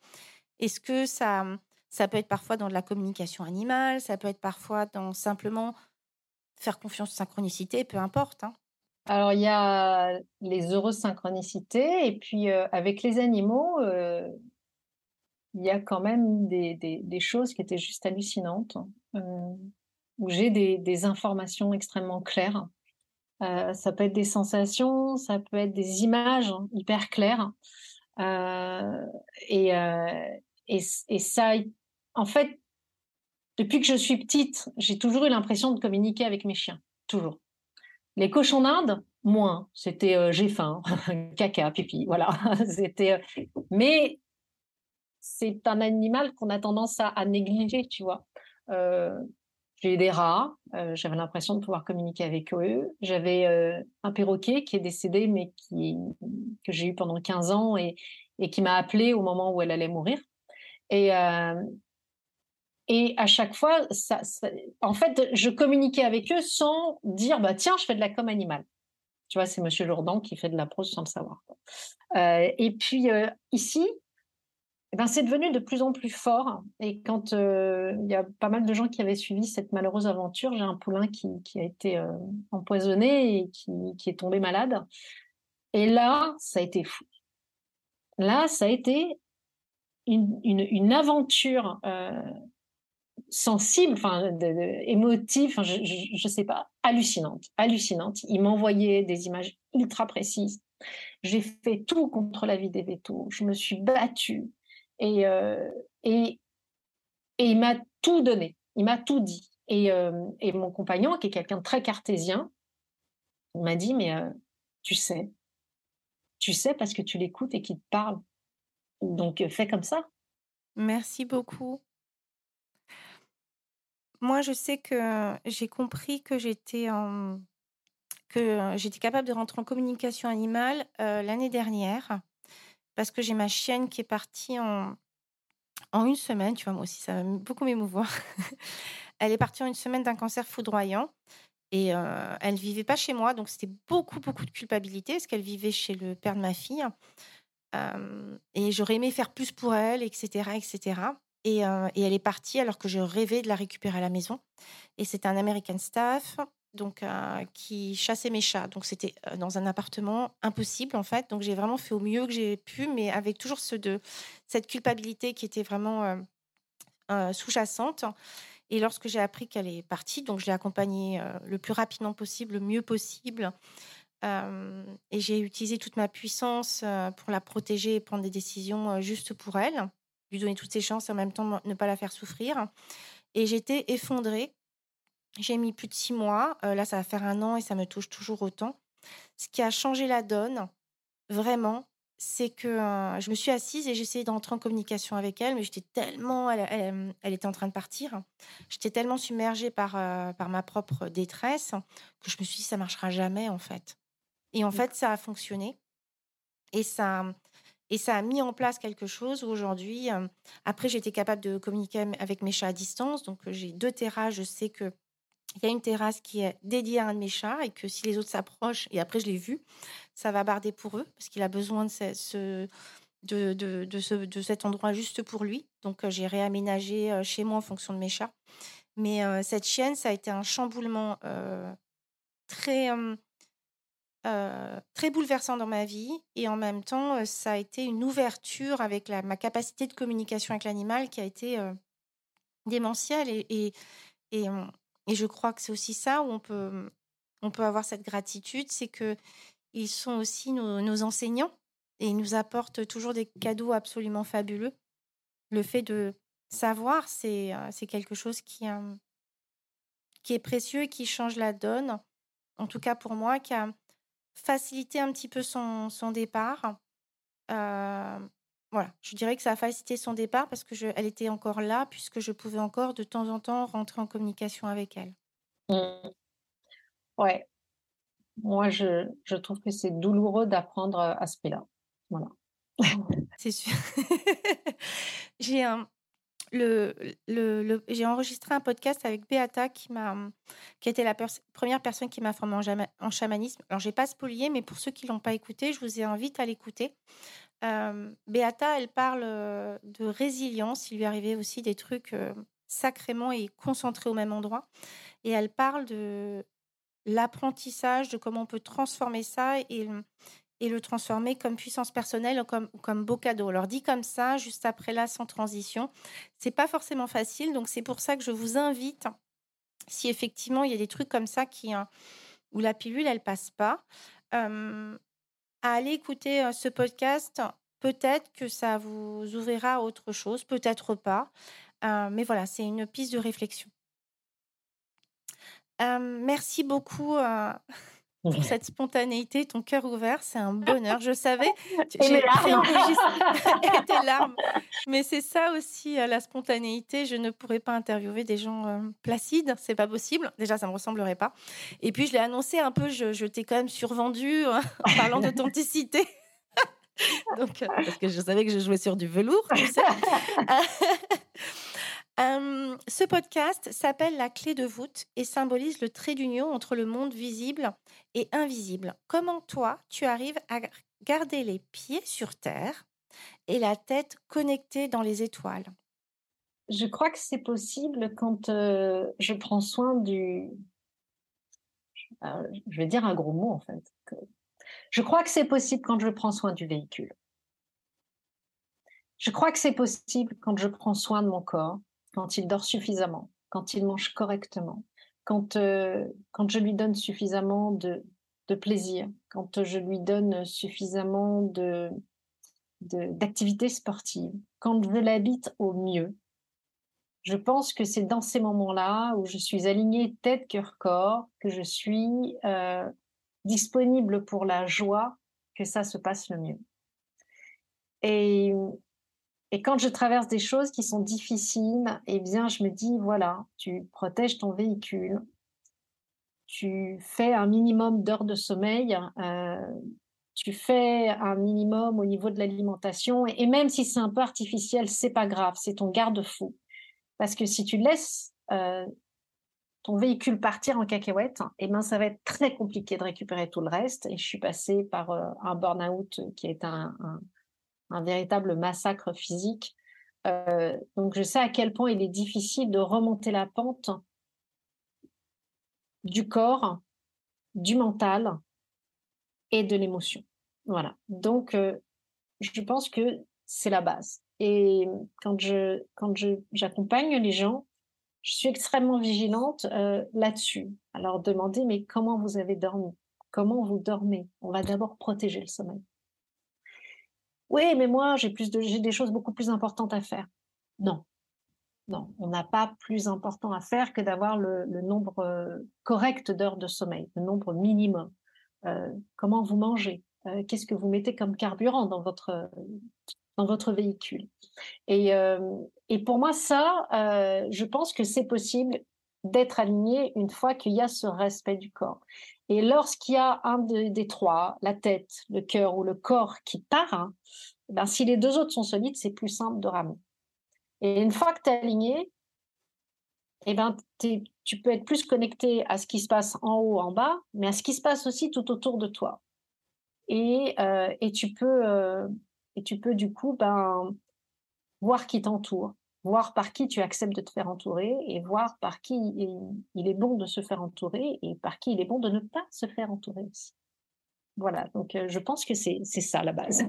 Est-ce que ça, ça peut être parfois dans de la communication animale, ça peut être parfois dans simplement faire confiance aux synchronicités, peu importe. Hein? Alors il y a les heureuses synchronicités et puis avec les animaux, il y a quand même des, choses qui étaient juste hallucinantes. Euh, où j'ai des, informations extrêmement claires. Euh, ça peut être des sensations, ça peut être des images hyper claires. Euh, et, euh, et, ça, en fait, depuis que je suis petite, j'ai toujours eu l'impression de communiquer avec mes chiens, toujours. Les cochons d'Inde, moins. C'était j'ai faim, caca, pipi, voilà. C'était. mais c'est un animal qu'on a tendance à, négliger, tu vois. J'ai eu des rats, euh, j'avais l'impression de pouvoir communiquer avec eux. J'avais euh, un perroquet qui est décédé, mais qui, que j'ai eu pendant 15 ans et, qui m'a appelé au moment où elle allait mourir. Et, euh, et à chaque fois, en fait, je communiquais avec eux sans dire, bah, tiens, je fais de la com animale. Tu vois, c'est Monsieur Jourdan qui fait de la prose sans le savoir. et puis ici, eh ben, c'est devenu de plus en plus fort. Et quand euh, il y a pas mal de gens qui avaient suivi cette malheureuse aventure, j'ai un poulain qui, a été euh, empoisonné et qui, est tombé malade. Et là, ça a été fou. Là, ça a été une, aventure euh, sensible, enfin, émotive, je, ne sais pas, hallucinante, hallucinante. Il m'envoyait des images ultra précises. J'ai fait tout contre la vie des vétos. Je me suis battue. Et, euh, et, et il m'a tout donné, il m'a tout dit. Et, euh, et, mon compagnon, qui est quelqu'un de très cartésien, il m'a dit, mais euh, tu sais, tu sais parce que tu l'écoutes et qu'il te parle. Donc fais comme ça. Merci beaucoup. Moi, je sais que j'ai compris que j'étais en... que j'étais capable de rentrer en communication animale l'année dernière parce que j'ai ma chienne qui est partie en, en une semaine. Tu vois, moi aussi, ça va beaucoup m'émouvoir. elle est partie en une semaine d'un cancer foudroyant. Et euh, elle vivait pas chez moi, donc c'était beaucoup, beaucoup de culpabilité, parce qu'elle vivait chez le père de ma fille. Et j'aurais aimé faire plus pour elle, etc. etc. Et, euh, et, elle est partie alors que je rêvais de la récupérer à la maison. Et c'était un American staff donc euh, qui chassait mes chats. Donc c'était euh, dans un appartement impossible en fait. Donc j'ai vraiment fait au mieux que j'ai pu, mais avec toujours ce de cette culpabilité qui était vraiment euh, sous-jacente. Et lorsque j'ai appris qu'elle est partie, donc je l'ai accompagnée le plus rapidement possible, le mieux possible. et j'ai utilisé toute ma puissance pour la protéger et prendre des décisions justes pour elle, lui donner toutes ses chances et en même temps ne pas la faire souffrir. Et j'étais effondrée j'ai mis plus de six mois. là, ça va faire un an et ça me touche toujours autant. Ce qui a changé la donne, vraiment, c'est que je me suis assise et j'essayais d'entrer en communication avec elle, mais j'étais tellement, elle, était en train de partir, j'étais tellement submergée par, par ma propre détresse que je me suis dit ça marchera jamais en fait. Et en fait, ça a fonctionné et ça, et ça a mis en place quelque chose où aujourd'hui, après j'étais capable de communiquer avec mes chats à distance, donc j'ai deux terrasses, je sais que il y a une terrasse qui est dédiée à un de mes chats et que si les autres s'approchent, et après je l'ai vu, ça va barder pour eux parce qu'il a besoin de, ce, de, de, ce, de, cet endroit juste pour lui. Donc euh, j'ai réaménagé euh, chez moi en fonction de mes chats. Mais euh, cette chienne, ça a été un chamboulement très, très bouleversant dans ma vie et en même temps, ça a été une ouverture avec ma capacité de communication avec l'animal qui a été démentielle et, et, et et je crois que c'est aussi ça où on peut, on peut avoir cette gratitude, c'est que ils sont aussi nos, enseignants et ils nous apportent toujours des cadeaux absolument fabuleux. Le fait de savoir, c'est euh, quelque chose qui, euh, qui est précieux et qui change la donne, en tout cas pour moi, qui a facilité un petit peu son, son départ. Euh, voilà, je dirais que ça a facilité son départ parce que elle était encore là, puisque je pouvais encore de temps en temps rentrer en communication avec elle. Mmh. Ouais. Moi, je, je trouve que c'est douloureux d'apprendre à ce prix-là. Voilà. c'est sûr. j'ai un, le, le, j'ai enregistré un podcast avec Beata qui m'a qui était la première personne qui m'a formé en, en, chamanisme. Alors j'ai pas spolié, mais pour ceux qui l'ont pas écouté, je vous invite à l'écouter. Euh, Beata, elle parle de résilience. Il lui arrivait aussi des trucs sacrément et concentrés au même endroit. Et elle parle de l'apprentissage, de comment on peut transformer ça et, le transformer comme puissance personnelle comme, comme beau cadeau. Alors dit comme ça, juste après là, sans transition, c'est pas forcément facile. Donc c'est pour ça que je vous invite, si effectivement il y a des trucs comme ça qui hein, où la pilule elle passe pas, à aller écouter ce podcast. Peut-être que ça vous ouvrira à autre chose, peut-être pas. mais voilà, c'est une piste de réflexion. merci beaucoup pour cette spontanéité, ton cœur ouvert, c'est un bonheur. Je savais, j'ai préenregistré tes larmes, mais c'est ça aussi la spontanéité. Je ne pourrais pas interviewer des gens placides, c'est pas possible. Déjà, ça me ressemblerait pas. Et puis, je l'ai annoncé un peu, je, t'ai quand même survendu en parlant d'authenticité. Donc, parce que je savais que je jouais sur du velours, tu sais. Ce podcast s'appelle La clé de voûte et symbolise le trait d'union entre le monde visible et invisible. Comment toi, tu arrives à garder les pieds sur terre et la tête connectée dans les étoiles? Je crois que c'est possible quand je prends soin du... Euh, je vais dire un gros mot en fait. Je crois que c'est possible quand je prends soin du véhicule. Je crois que c'est possible quand je prends soin de mon corps quand il dort suffisamment, quand il mange correctement, quand, euh, quand je lui donne suffisamment de, de, plaisir, quand je lui donne suffisamment de d'activités sportives, quand je l'habite au mieux. Je pense que c'est dans ces moments-là où je suis alignée tête, cœur, corps, que je suis euh, disponible pour la joie, que ça se passe le mieux. Et et quand je traverse des choses qui sont difficiles, eh bien, je me dis, voilà, tu protèges ton véhicule, tu fais un minimum d'heures de sommeil, euh, tu fais un minimum au niveau de l'alimentation, et, même si c'est un peu artificiel, c'est pas grave, c'est ton garde-fou. Parce que si tu laisses euh, ton véhicule partir en cacahuète, eh ben, ça va être très compliqué de récupérer tout le reste. Et je suis passée par euh, un burn-out qui est un, un un véritable massacre physique. Euh, donc je sais à quel point il est difficile de remonter la pente du corps, du mental et de l'émotion. Voilà. Donc euh, je pense que c'est la base. Et quand je quand je j'accompagne les gens, je suis extrêmement vigilante euh, là-dessus. Alors demander mais comment vous avez dormi? Comment vous dormez? On va d'abord protéger le sommeil. Oui, mais moi, j'ai plus de, des choses beaucoup plus importantes à faire. Non, non, on n'a pas plus important à faire que d'avoir le, nombre euh, correct d'heures de sommeil, le nombre minimum. Euh, comment vous mangez? Qu'est-ce que vous mettez comme carburant dans votre, dans votre véhicule? Et, et pour moi, ça, je pense que c'est possible d'être aligné une fois qu'il y a ce respect du corps. Et lorsqu'il y a un des trois, la tête, le cœur ou le corps qui part, hein, ben, si les deux autres sont solides, c'est plus simple de ramener. Et une fois que tu es aligné, eh ben, tu peux être plus connecté à ce qui se passe en haut, en bas, mais à ce qui se passe aussi tout autour de toi. Et, euh, et, tu, peux, euh, et tu peux du coup ben, voir qui t'entoure, voir par qui tu acceptes de te faire entourer et voir par qui il, est bon de se faire entourer et par qui il est bon de ne pas se faire entourer aussi. Voilà, donc euh, je pense que c'est ça la base.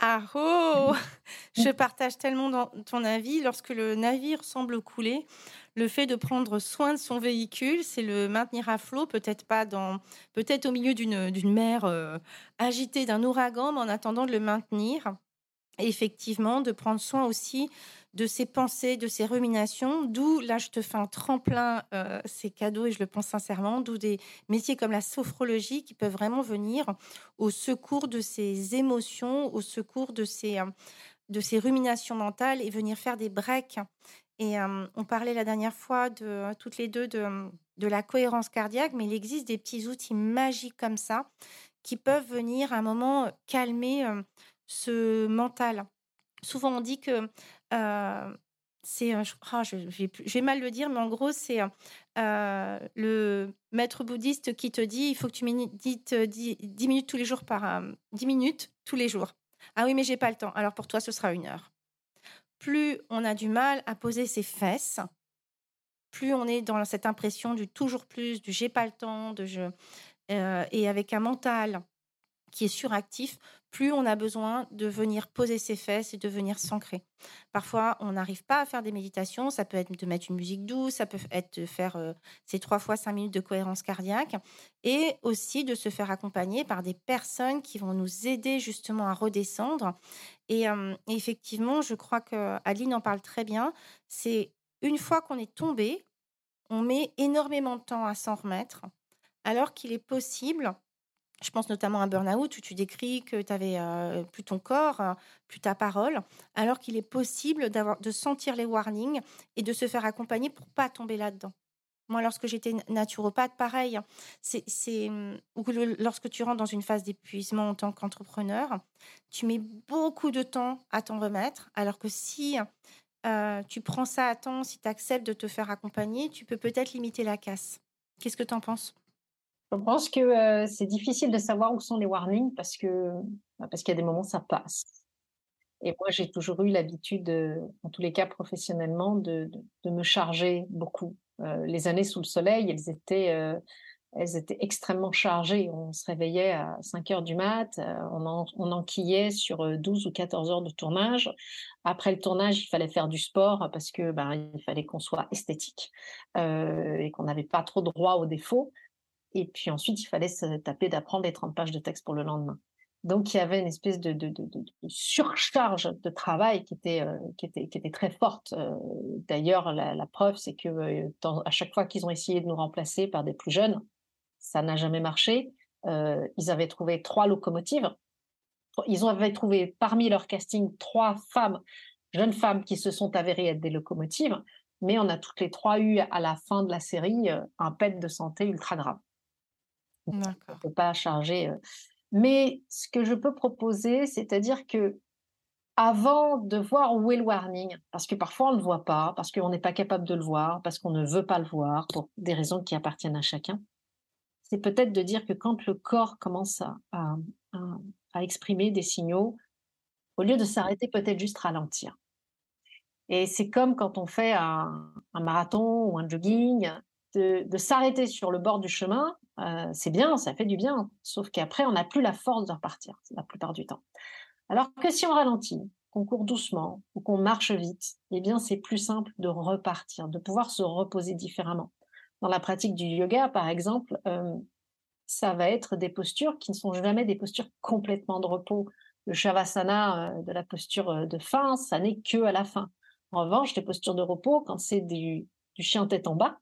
Ah oh Je partage tellement ton avis. Lorsque le navire semble couler, le fait de prendre soin de son véhicule, c'est le maintenir à flot, peut-être pas dans, peut-être au milieu d'une mer euh, agitée, d'un ouragan, mais en attendant de le maintenir. effectivement, de prendre soin aussi de ses pensées, de ses ruminations, d'où là je te fais un tremplin, euh, ces cadeaux et je le pense sincèrement, d'où des métiers comme la sophrologie qui peuvent vraiment venir au secours de ces émotions, au secours de ces, euh, de ruminations mentales et venir faire des breaks. Et euh, on parlait la dernière fois de toutes les deux de, de la cohérence cardiaque, mais il existe des petits outils magiques comme ça qui peuvent venir à un moment calmer ce mental. Souvent, on dit que c'est, ah, je, vais mal le dire, mais en gros, c'est le maître bouddhiste qui te dit il faut que tu médites 10, minutes tous les jours par 10 minutes tous les jours. Ah oui, mais j'ai pas le temps. Alors pour toi, ce sera une heure. Plus on a du mal à poser ses fesses, plus on est dans cette impression du toujours plus, du j'ai pas le temps, de je, et avec un mental qui est suractif, plus on a besoin de venir poser ses fesses et de venir s'ancrer. Parfois, on n'arrive pas à faire des méditations. Ça peut être de mettre une musique douce, ça peut être de faire euh, ces trois fois cinq minutes de cohérence cardiaque et aussi de se faire accompagner par des personnes qui vont nous aider justement à redescendre. Et, euh, effectivement, je crois que Aline en parle très bien. C'est une fois qu'on est tombé, on met énormément de temps à s'en remettre, alors qu'il est possible je pense notamment à burn-out où tu décris que tu avais euh, plus ton corps, euh, plus ta parole, alors qu'il est possible d'avoir, de sentir les warnings et de se faire accompagner pour pas tomber là-dedans. Moi, lorsque j'étais naturopathe, pareil, c'est, ou lorsque tu rentres dans une phase d'épuisement en tant qu'entrepreneur, tu mets beaucoup de temps à t'en remettre, alors que si euh, tu prends ça à temps, si tu acceptes de te faire accompagner, tu peux peut-être limiter la casse. Qu'est-ce que tu en penses? Je pense que euh, c'est difficile de savoir où sont les warnings parce que bah, parce qu'il y a des moments ça passe. Et moi, j'ai toujours eu l'habitude, en tous les cas professionnellement, de, de, me charger beaucoup. Euh, les années sous le soleil, elles étaient, euh, elles étaient extrêmement chargées. On se réveillait à 5 heures du mat, on, en, on enquillait sur 12 ou 14 heures de tournage. Après le tournage, il fallait faire du sport parce que ben, il fallait qu'on soit esthétique et qu'on n'avait pas trop droit aux défauts. Et puis ensuite, il fallait se taper d'apprendre les 30 pages de texte pour le lendemain. Donc, il y avait une espèce de, surcharge de travail qui était, euh, très forte. Euh, d'ailleurs, la, la, preuve, c'est que euh, à chaque fois qu'ils ont essayé de nous remplacer par des plus jeunes, ça n'a jamais marché. ils avaient trouvé trois locomotives. Ils avaient trouvé parmi leur casting trois femmes, jeunes femmes qui se sont avérées être des locomotives, mais on a toutes les trois eu à la fin de la série un pet de santé ultra grave. On ne peut pas charger. Mais ce que je peux proposer, c'est-à-dire que avant de voir où est le warning, parce que parfois on ne le voit pas, parce qu'on n'est pas capable de le voir, parce qu'on ne veut pas le voir, pour des raisons qui appartiennent à chacun, c'est peut-être de dire que quand le corps commence à, à, exprimer des signaux, au lieu de s'arrêter, peut-être juste ralentir. Et c'est comme quand on fait un, un marathon ou un jogging, de, de s'arrêter sur le bord du chemin euh, c'est bien, ça fait du bien. Sauf qu'après, on n'a plus la force de repartir la plupart du temps. Alors que si on ralentit, qu'on court doucement ou qu'on marche vite, eh bien, c'est plus simple de repartir, de pouvoir se reposer différemment. Dans la pratique du yoga, par exemple, euh, ça va être des postures qui ne sont jamais des postures complètement de repos. Le shavasana euh, de la posture de fin, ça n'est que à la fin. En revanche, les postures de repos, quand c'est du chien tête en bas,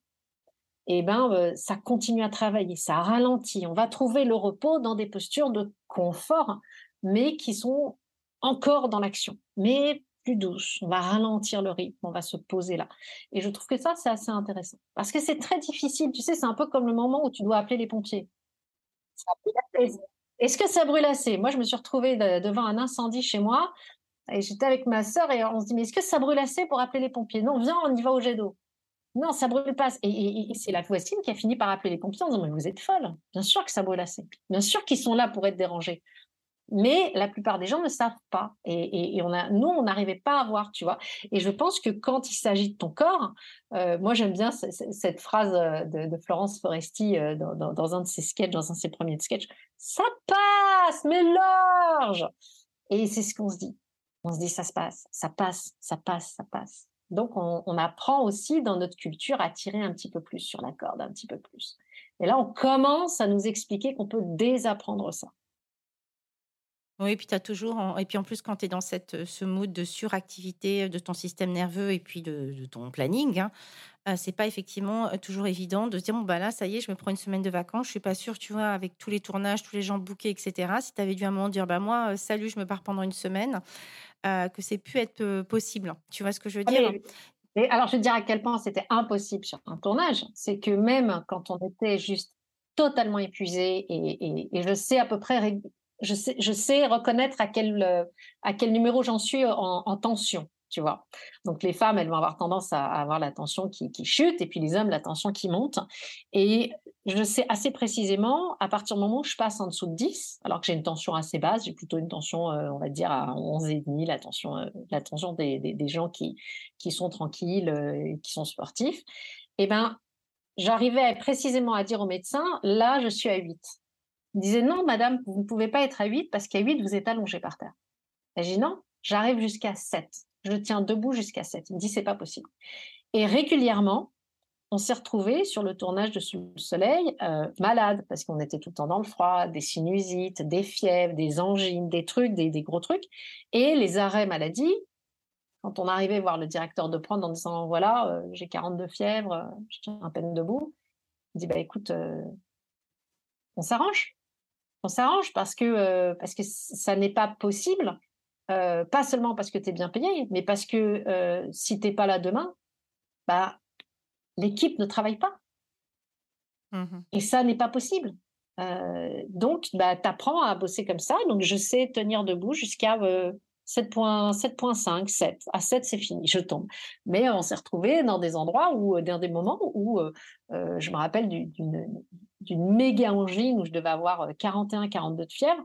eh ben, euh, ça continue à travailler, ça ralentit. On va trouver le repos dans des postures de confort, mais qui sont encore dans l'action, mais plus douces. On va ralentir le rythme, on va se poser là. Et je trouve que ça, c'est assez intéressant. Parce que c'est très difficile, tu sais, c'est un peu comme le moment où tu dois appeler les pompiers. Est-ce que ça brûle assez? Moi, je me suis retrouvée devant un incendie chez moi et j'étais avec ma sœur et on se dit, mais est-ce que ça brûle assez pour appeler les pompiers? Non, viens, on y va au jet d'eau. Non, ça brûle pas. Et, c'est la voisine qui a fini par appeler les pompiers en disant, mais vous êtes folle. Bien sûr que ça brûle assez. Bien sûr qu'ils sont là pour être dérangés. Mais la plupart des gens ne savent pas. Et, on nous, on n'arrivait pas à voir, tu vois. Et je pense que quand il s'agit de ton corps, euh, moi, j'aime bien cette phrase euh, de, Florence Foresti euh, dans, un de ses sketchs, dans un de ses premiers sketchs. Ça passe, mais large. Et c'est ce qu'on se dit. On se dit, ça se passe, ça passe, ça passe, ça passe. Donc, on, apprend aussi dans notre culture à tirer un petit peu plus sur la corde, un petit peu plus. Et là, on commence à nous expliquer qu'on peut désapprendre ça. Oui, et puis as toujours, et puis en plus, quand tu es dans cette, ce mood de suractivité de ton système nerveux et puis de, ton planning, hein, euh, c'est pas effectivement euh, toujours évident de dire bon, bah là, ça y est, je me prends une semaine de vacances. Je suis pas sûre, tu vois, avec tous les tournages, tous les gens bookés, etc. Si tu avais dû à un moment dire bah moi, euh, salut, je me pars pendant une semaine, que c'est pu être possible. Tu vois ce que je veux ah, dire? et alors, je veux dire à quel point c'était impossible sur un tournage. C'est que même quand on était juste totalement épuisé, et, et, je sais à peu près je sais, je sais reconnaître à quel, euh, à quel numéro j'en suis en, tension, tu vois. Donc les femmes, elles vont avoir tendance à, avoir la tension qui, chute et puis les hommes, la tension qui monte. Et je sais assez précisément, à partir du moment où je passe en dessous de 10, alors que j'ai une tension assez basse, j'ai plutôt une tension, euh, on va dire, à 11,5, la tension, euh, la tension des, des, gens qui, qui sont tranquilles, qui sont sportifs, et eh ben j'arrivais précisément à dire au médecin, là, je suis à 8. Il disait non, madame, vous ne pouvez pas être à 8 parce qu'à 8, vous êtes allongé par terre. J'ai dit non, j'arrive jusqu'à 7. Je tiens debout jusqu'à 7. Il me dit c'est pas possible. Et régulièrement, on s'est retrouvés sur le tournage de Sous le Soleil euh, malades parce qu'on était tout le temps dans le froid, des sinusites, des fièvres, des angines, des trucs, des, gros trucs. Et les arrêts maladie, quand on arrivait voir le directeur de prendre en disant voilà, euh, j'ai 42 fièvres, je tiens à peine debout, il dit bah écoute, euh, on s'arrange on s'arrange parce que, euh, parce que ça n'est pas possible, euh, pas seulement parce que tu es bien payé, mais parce que euh, si tu n'es pas là demain, bah, l'équipe ne travaille pas. Mmh Et ça n'est pas possible. donc, bah, tu apprends à bosser comme ça. Donc, je sais tenir debout jusqu'à 7.5, 7. À 7, c'est fini, je tombe. Mais on s'est retrouvé dans des endroits où, dans des moments où, je me rappelle d'une méga angine où je devais avoir 41, euh, 42 de fièvre.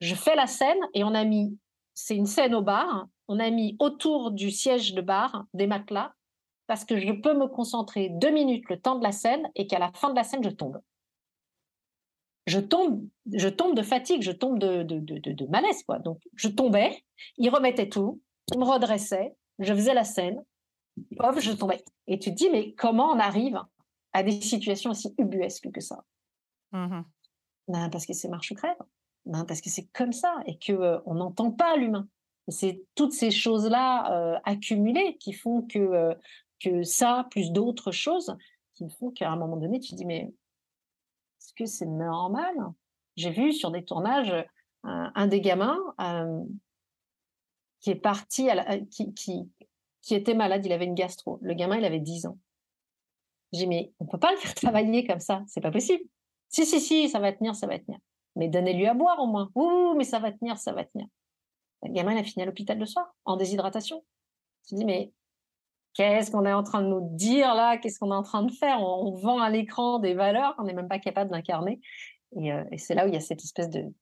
Je fais la scène et on a mis, c'est une scène au bar, on a mis autour du siège de bar des matelas parce que je peux me concentrer deux minutes le temps de la scène et qu'à la fin de la scène, je tombe. Je tombe, je tombe de fatigue, je tombe de, de, de, malaise. Quoi. Donc, je tombais, il remettait tout, il me redressait, je faisais la scène, hop, je tombais. Et tu te dis, mais comment on arrive à des situations aussi ubuesques que ça? Mmh ben, parce que c'est marche crève. Ben, parce que c'est comme ça et que euh, on n'entend pas l'humain. C'est toutes ces choses-là euh, accumulées qui font que, euh, que ça, plus d'autres choses, qui font qu'à un moment donné, tu te dis, mais est-ce que c'est normal? J'ai vu sur des tournages un des gamins qui est parti, qui était malade, il avait une gastro. Le gamin, il avait 10 ans. J'ai dit, mais on peut pas le faire travailler comme ça, c'est pas possible. Si, si, si, ça va tenir, ça va tenir. Mais donnez-lui à boire au moins. Ouh, mais ça va tenir, ça va tenir. Le gamin, il a fini à l'hôpital le soir, en déshydratation. Je dis, mais qu'est-ce qu'on est en train de nous dire là? Qu'est-ce qu'on est en train de faire? On, vend à l'écran des valeurs qu'on n'est même pas capable d'incarner. Euh, et, c'est là où il y a cette espèce de,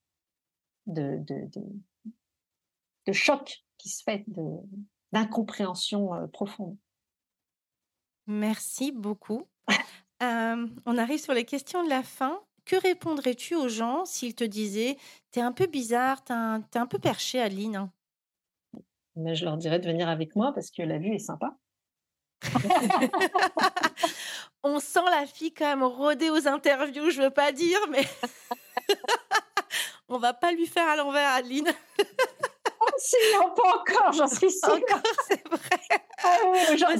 choc qui se fait, d'incompréhension euh, profonde. Merci beaucoup. on arrive sur les questions de la fin. Que répondrais-tu aux gens s'ils te disaient T'es un peu bizarre, t'es un, un peu perché, Aline? Mais Je leur dirais de venir avec moi parce que la vue est sympa. on sent la fille quand même rodée aux interviews, je veux pas dire, mais on va pas lui faire à l'envers, Aline. si, non, pas encore, j'en suis sûre. Encore, c'est vrai. Ah,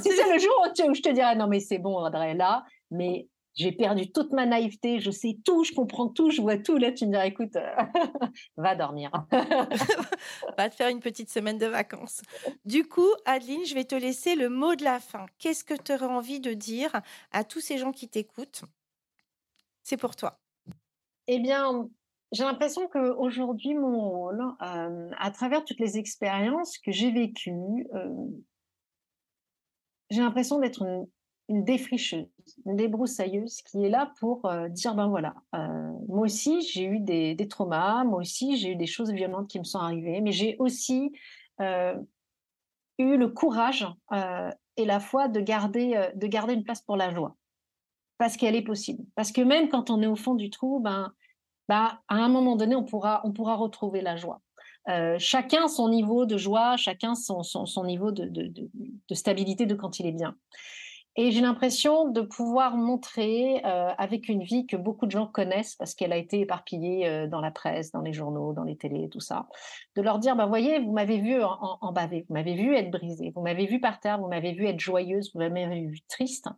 c'est le jour où, je te dirais non mais c'est bon André là mais j'ai perdu toute ma naïveté, je sais tout, je comprends tout, je vois tout. Là, tu me diras, écoute, euh, va dormir. va te faire une petite semaine de vacances. Du coup, Adeline, je vais te laisser le mot de la fin. Qu'est-ce que tu aurais envie de dire à tous ces gens qui t'écoutent? C'est pour toi. Eh bien, j'ai l'impression qu'aujourd'hui, mon rôle, euh, à travers toutes les expériences que j'ai vécues, euh, j'ai l'impression d'être une, une défricheuse, une débroussailleuse qui est là pour euh, dire ben voilà, euh, moi aussi j'ai eu des, des, traumas, moi aussi j'ai eu des choses violentes qui me sont arrivées, mais j'ai aussi euh, eu le courage et la foi de garder, de garder une place pour la joie, parce qu'elle est possible. Parce que même quand on est au fond du trou, ben, ben à un moment donné on pourra, on pourra retrouver la joie. chacun son niveau de joie, chacun son, son, son niveau de, de, de, de, stabilité de quand il est bien. Et j'ai l'impression de pouvoir montrer euh, avec une vie que beaucoup de gens connaissent parce qu'elle a été éparpillée euh, dans la presse, dans les journaux, dans les télés, tout ça, de leur dire, bah, voyez, vous m'avez vu en, en, bavé, vous m'avez vu être brisée, vous m'avez vu par terre, vous m'avez vu être joyeuse, vous m'avez vu triste.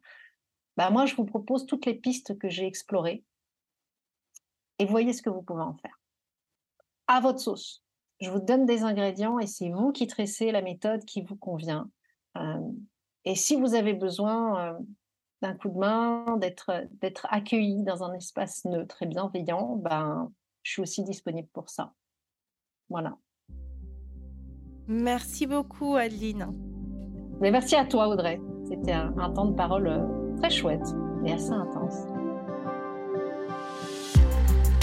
Bah, moi, je vous propose toutes les pistes que j'ai explorées et voyez ce que vous pouvez en faire. À votre sauce. Je vous donne des ingrédients et c'est vous qui tressez la méthode qui vous convient. Euh, et si vous avez besoin euh, d'un coup de main, d'être, d'être accueilli dans un espace neutre et bienveillant, ben, je suis aussi disponible pour ça. Voilà. Merci beaucoup, Adeline. Mais merci à toi, Audrey. C'était un, un temps de parole euh, très chouette et assez intense.